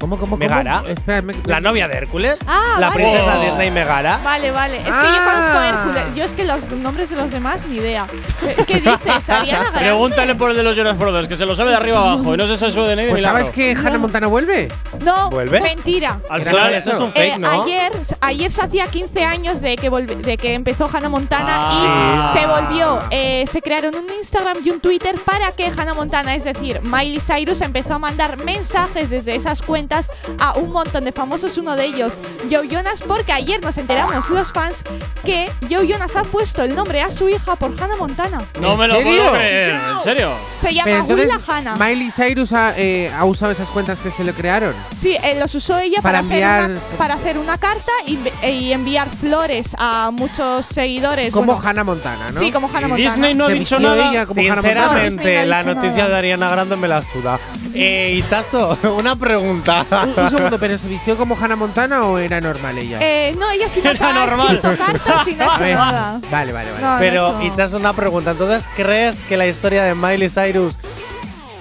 ¿Cómo, cómo, cómo? Megara, Espera, me- la novia de Hércules, Ah, la vale. princesa Oh. Disney Megara. Vale, vale. Es que yo Ah. conozco a Hércules. Yo es que los nombres de los demás, ni idea. ¿Qué- ¿Qué dices? (laughs) Ariana Grande. Pregúntale por el de los Jonas Brothers, que se lo sabe de arriba abajo y no se sabe su DNI. Pues ¿sabes que Hannah Montana vuelve? No, ¿Vuelve? mentira. Al final, eso es un Eh, fake, ¿no? ayer, ayer se hacía 15 años de que, volvi- de que empezó Hannah Montana Ah. y se volvió, eh, se crearon un Instagram y un Twitter para que Hannah Montana, es decir, Miley Cyrus, empezó a mandar mensajes desde esas cuentas a un montón de famosos, uno de ellos, Joe Jonas, porque ayer nos enteramos los fans que Joe Jonas ha puesto el nombre a su hija por Hannah Montana. No me lo serio? puedo creer. ¿En serio? Se llama Pero entonces, Willa Hannah. Miley Cyrus ha, eh, ha usado esas cuentas que se le crearon. Sí, eh, los usó ella Para para, hacer una, enviar- para hacer una carta y, y enviar flores a muchos seguidores. Como bueno, Hannah Montana, ¿no? Sí, como Hannah Montana. Disney no ha dicho nada. ella como Hannah Montana. No, Disney Sinceramente, no ha la noticia nada. de Ariana Grande me la suda. Eh, Ichazo, (laughs) una pregunta. Un, un segundo, ¿pero se vistió como Hannah Montana o era normal ella? Eh, no, ella sí Era nos ha normal. escrito cartas y no (laughs) ha hecho nada. Vale, vale, vale. No, no Pero, hecho- Ichazo, una pregunta. Entonces, ¿crees que la historia de Miley Cyrus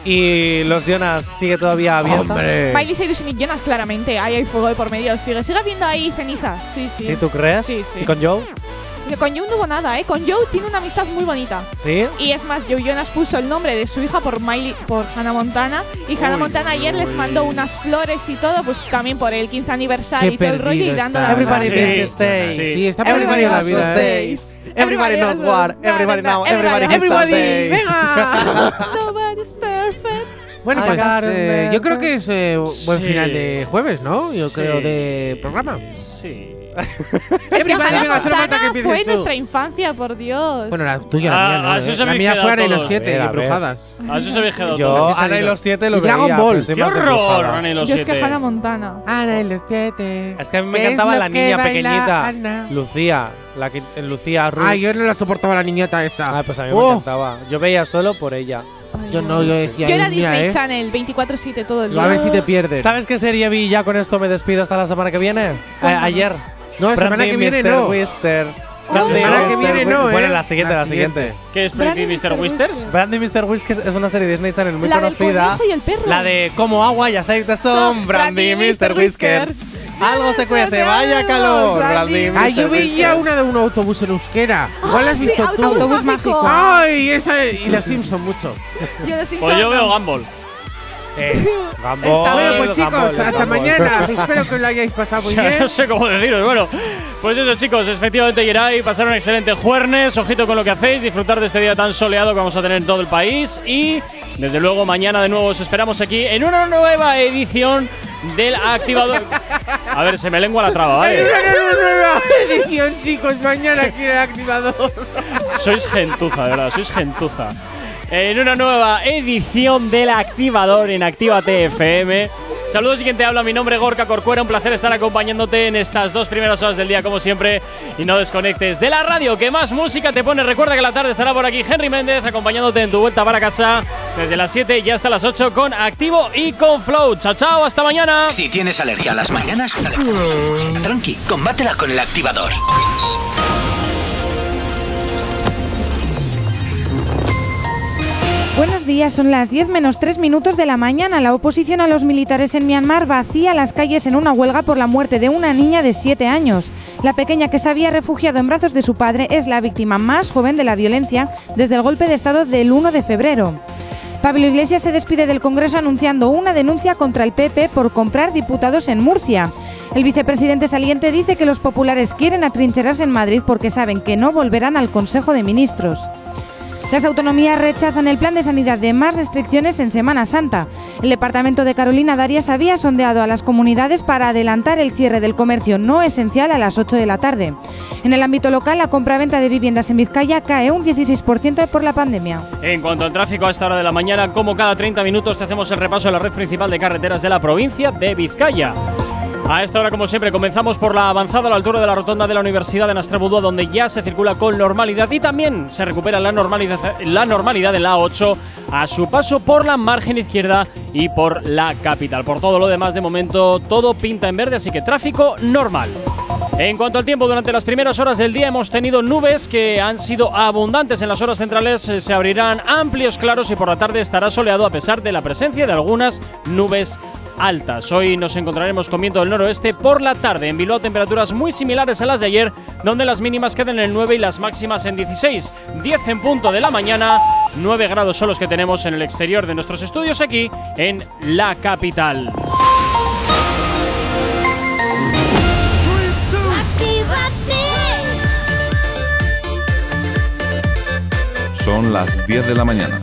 y los Jonas sigue todavía abierta? Hombre. Miley Cyrus y Nick Jonas, claramente. Ahí hay fuego de por medio. Sigue, sigue habiendo ahí cenizas. Sí, sí. ¿Sí, tú crees? Sí, sí. ¿Y con Joe? Que Con Joe no hubo nada, ¿eh? Con Joe tiene una amistad muy bonita. ¿Sí? Y es más, Joe Jonas puso el nombre de su hija por Miley, por Hannah Montana. Y Hannah Montana ayer les mandó unas flores y todo, pues también por el 15 aniversario Qué y todo el rollo y dando la Everybody Sí. Sí. Sí, está Everybody la vida, ¿eh? days. Everybody knows what. Everybody No, no, know. no, Everybody Everybody, days. venga. Nobody's perfect. Bueno, pues eh, yo creo que es eh, buen Sí. final de jueves, ¿no? Yo Sí. creo de programa. Sí. (laughs) Es que Hannah que Montana empieces fue tú. nuestra infancia, por Dios. Bueno, la tuya, Ah, la mía no. eh. La mía fue Ana y los siete, A y brujadas. A eso se habéis quedado Yo, Ana y los siete lo Y Dragon veía, Ball. ¡Qué horror! Ana y los Yo es que siete. Hannah Montana. Ana y los siete. Es que a mí me ¿Qué es encantaba la que niña pequeñita. Ana? Lucía. La que, Lucía Ruth. Ah, yo no la soportaba la niñata esa. Ah, pues a mí me Oh, encantaba. Yo veía solo por ella. Yo no, yo decía, Yo era "Dios, mira, Disney eh. Channel 24-7 todo el A día. ver si te pierdes. ¿Sabes qué serie vi? Ya con esto me despido hasta la semana que viene. Eh, ayer. No, la semana Brandy que viene Mr. no. Whisters. Oh, Brandy la semana Mr. que viene no, Whis- Bueno, ¿eh? la siguiente, La la, siguiente. siguiente. ¿Qué es Brandy Mr. Whisters? Brandy y Mr. Whiskers es una serie de Disney Channel muy La conocida. y el perro. La de como agua y aceite son Brandy y Mr. Whiskers. Algo se cuece, vaya calor. Brandy. Ay, yo veía Whiskers. una de un autobús en euskera. ¿Cuál has sí, visto tú? autobús Autobús mágico. mágico. Ay, esa y los Simpson mucho. Yo de Simpson Pues yo veo Gumball. Eh, Está bueno, pues chicos, hasta mañana. (laughs) Espero que lo hayáis pasado muy Ya bien. no sé cómo deciros. Bueno, pues eso, chicos. Efectivamente, Geray, pasar un excelente jueves. Ojito con lo que hacéis. Disfrutar de este día tan soleado que vamos a tener en todo el país. Y, desde luego, mañana de nuevo os esperamos aquí en una nueva edición del activador. A ver, se me lengua la traba, ¿vale? no. Edición, chicos, mañana aquí en el activador. Sois gentuza, de verdad, sois gentuza. En una nueva edición del Activador en Actívate FM. Saludos y quien te habla, mi nombre es Gorka Corcuera, un placer estar acompañándote en estas dos primeras horas del día como siempre y no desconectes de la radio que más música te pone. Recuerda que la tarde estará por aquí Henry Méndez acompañándote en tu vuelta para casa desde las 7 y hasta las 8 con Activo y con Flow. Chao, chao, hasta mañana. Si tienes alergia a las mañanas, tranqui, combátela con el activador. Días, son las 10 menos 3 minutos de la mañana. La oposición a los militares en Myanmar vacía las calles en una huelga por la muerte de una niña de 7 años. La pequeña que se había refugiado en brazos de su padre es la víctima más joven de la violencia desde el golpe de Estado del 1 de febrero. Pablo Iglesias se despide del Congreso anunciando una denuncia contra el PP por comprar diputados en Murcia. El vicepresidente saliente dice que los populares quieren atrincherarse en Madrid porque saben que no volverán al Consejo de Ministros. Las autonomías rechazan el plan de sanidad de más restricciones en Semana Santa. El departamento de Carolina Darias había sondeado a las comunidades para adelantar el cierre del comercio no esencial a las 8 de la tarde. En el ámbito local, la compraventa de viviendas en Vizcaya cae un 16% por la pandemia. En cuanto al tráfico a esta hora de la mañana, como cada 30 minutos te hacemos el repaso de la red principal de carreteras de la provincia de Vizcaya. A esta hora, como siempre, comenzamos por la avanzada a la altura de la rotonda de la Universidad de Nastrabudúa, donde ya se circula con normalidad y también se recupera la normalidad, la normalidad en la A8 a su paso por la margen izquierda y por la capital. Por todo lo demás, de momento, todo pinta en verde, así que tráfico normal. En cuanto al tiempo, durante las primeras horas del día hemos tenido nubes que han sido abundantes en las horas centrales, eh, se abrirán amplios claros y por la tarde estará soleado a pesar de la presencia de algunas nubes altas. Hoy nos encontraremos con viento del noroeste por la tarde. En Bilbao temperaturas muy similares a las de ayer, donde las mínimas quedan en 9 y las máximas en 16. 10 en punto de la mañana, 9 grados son los que tenemos en el exterior de nuestros estudios aquí en la capital. Son las 10 de la mañana.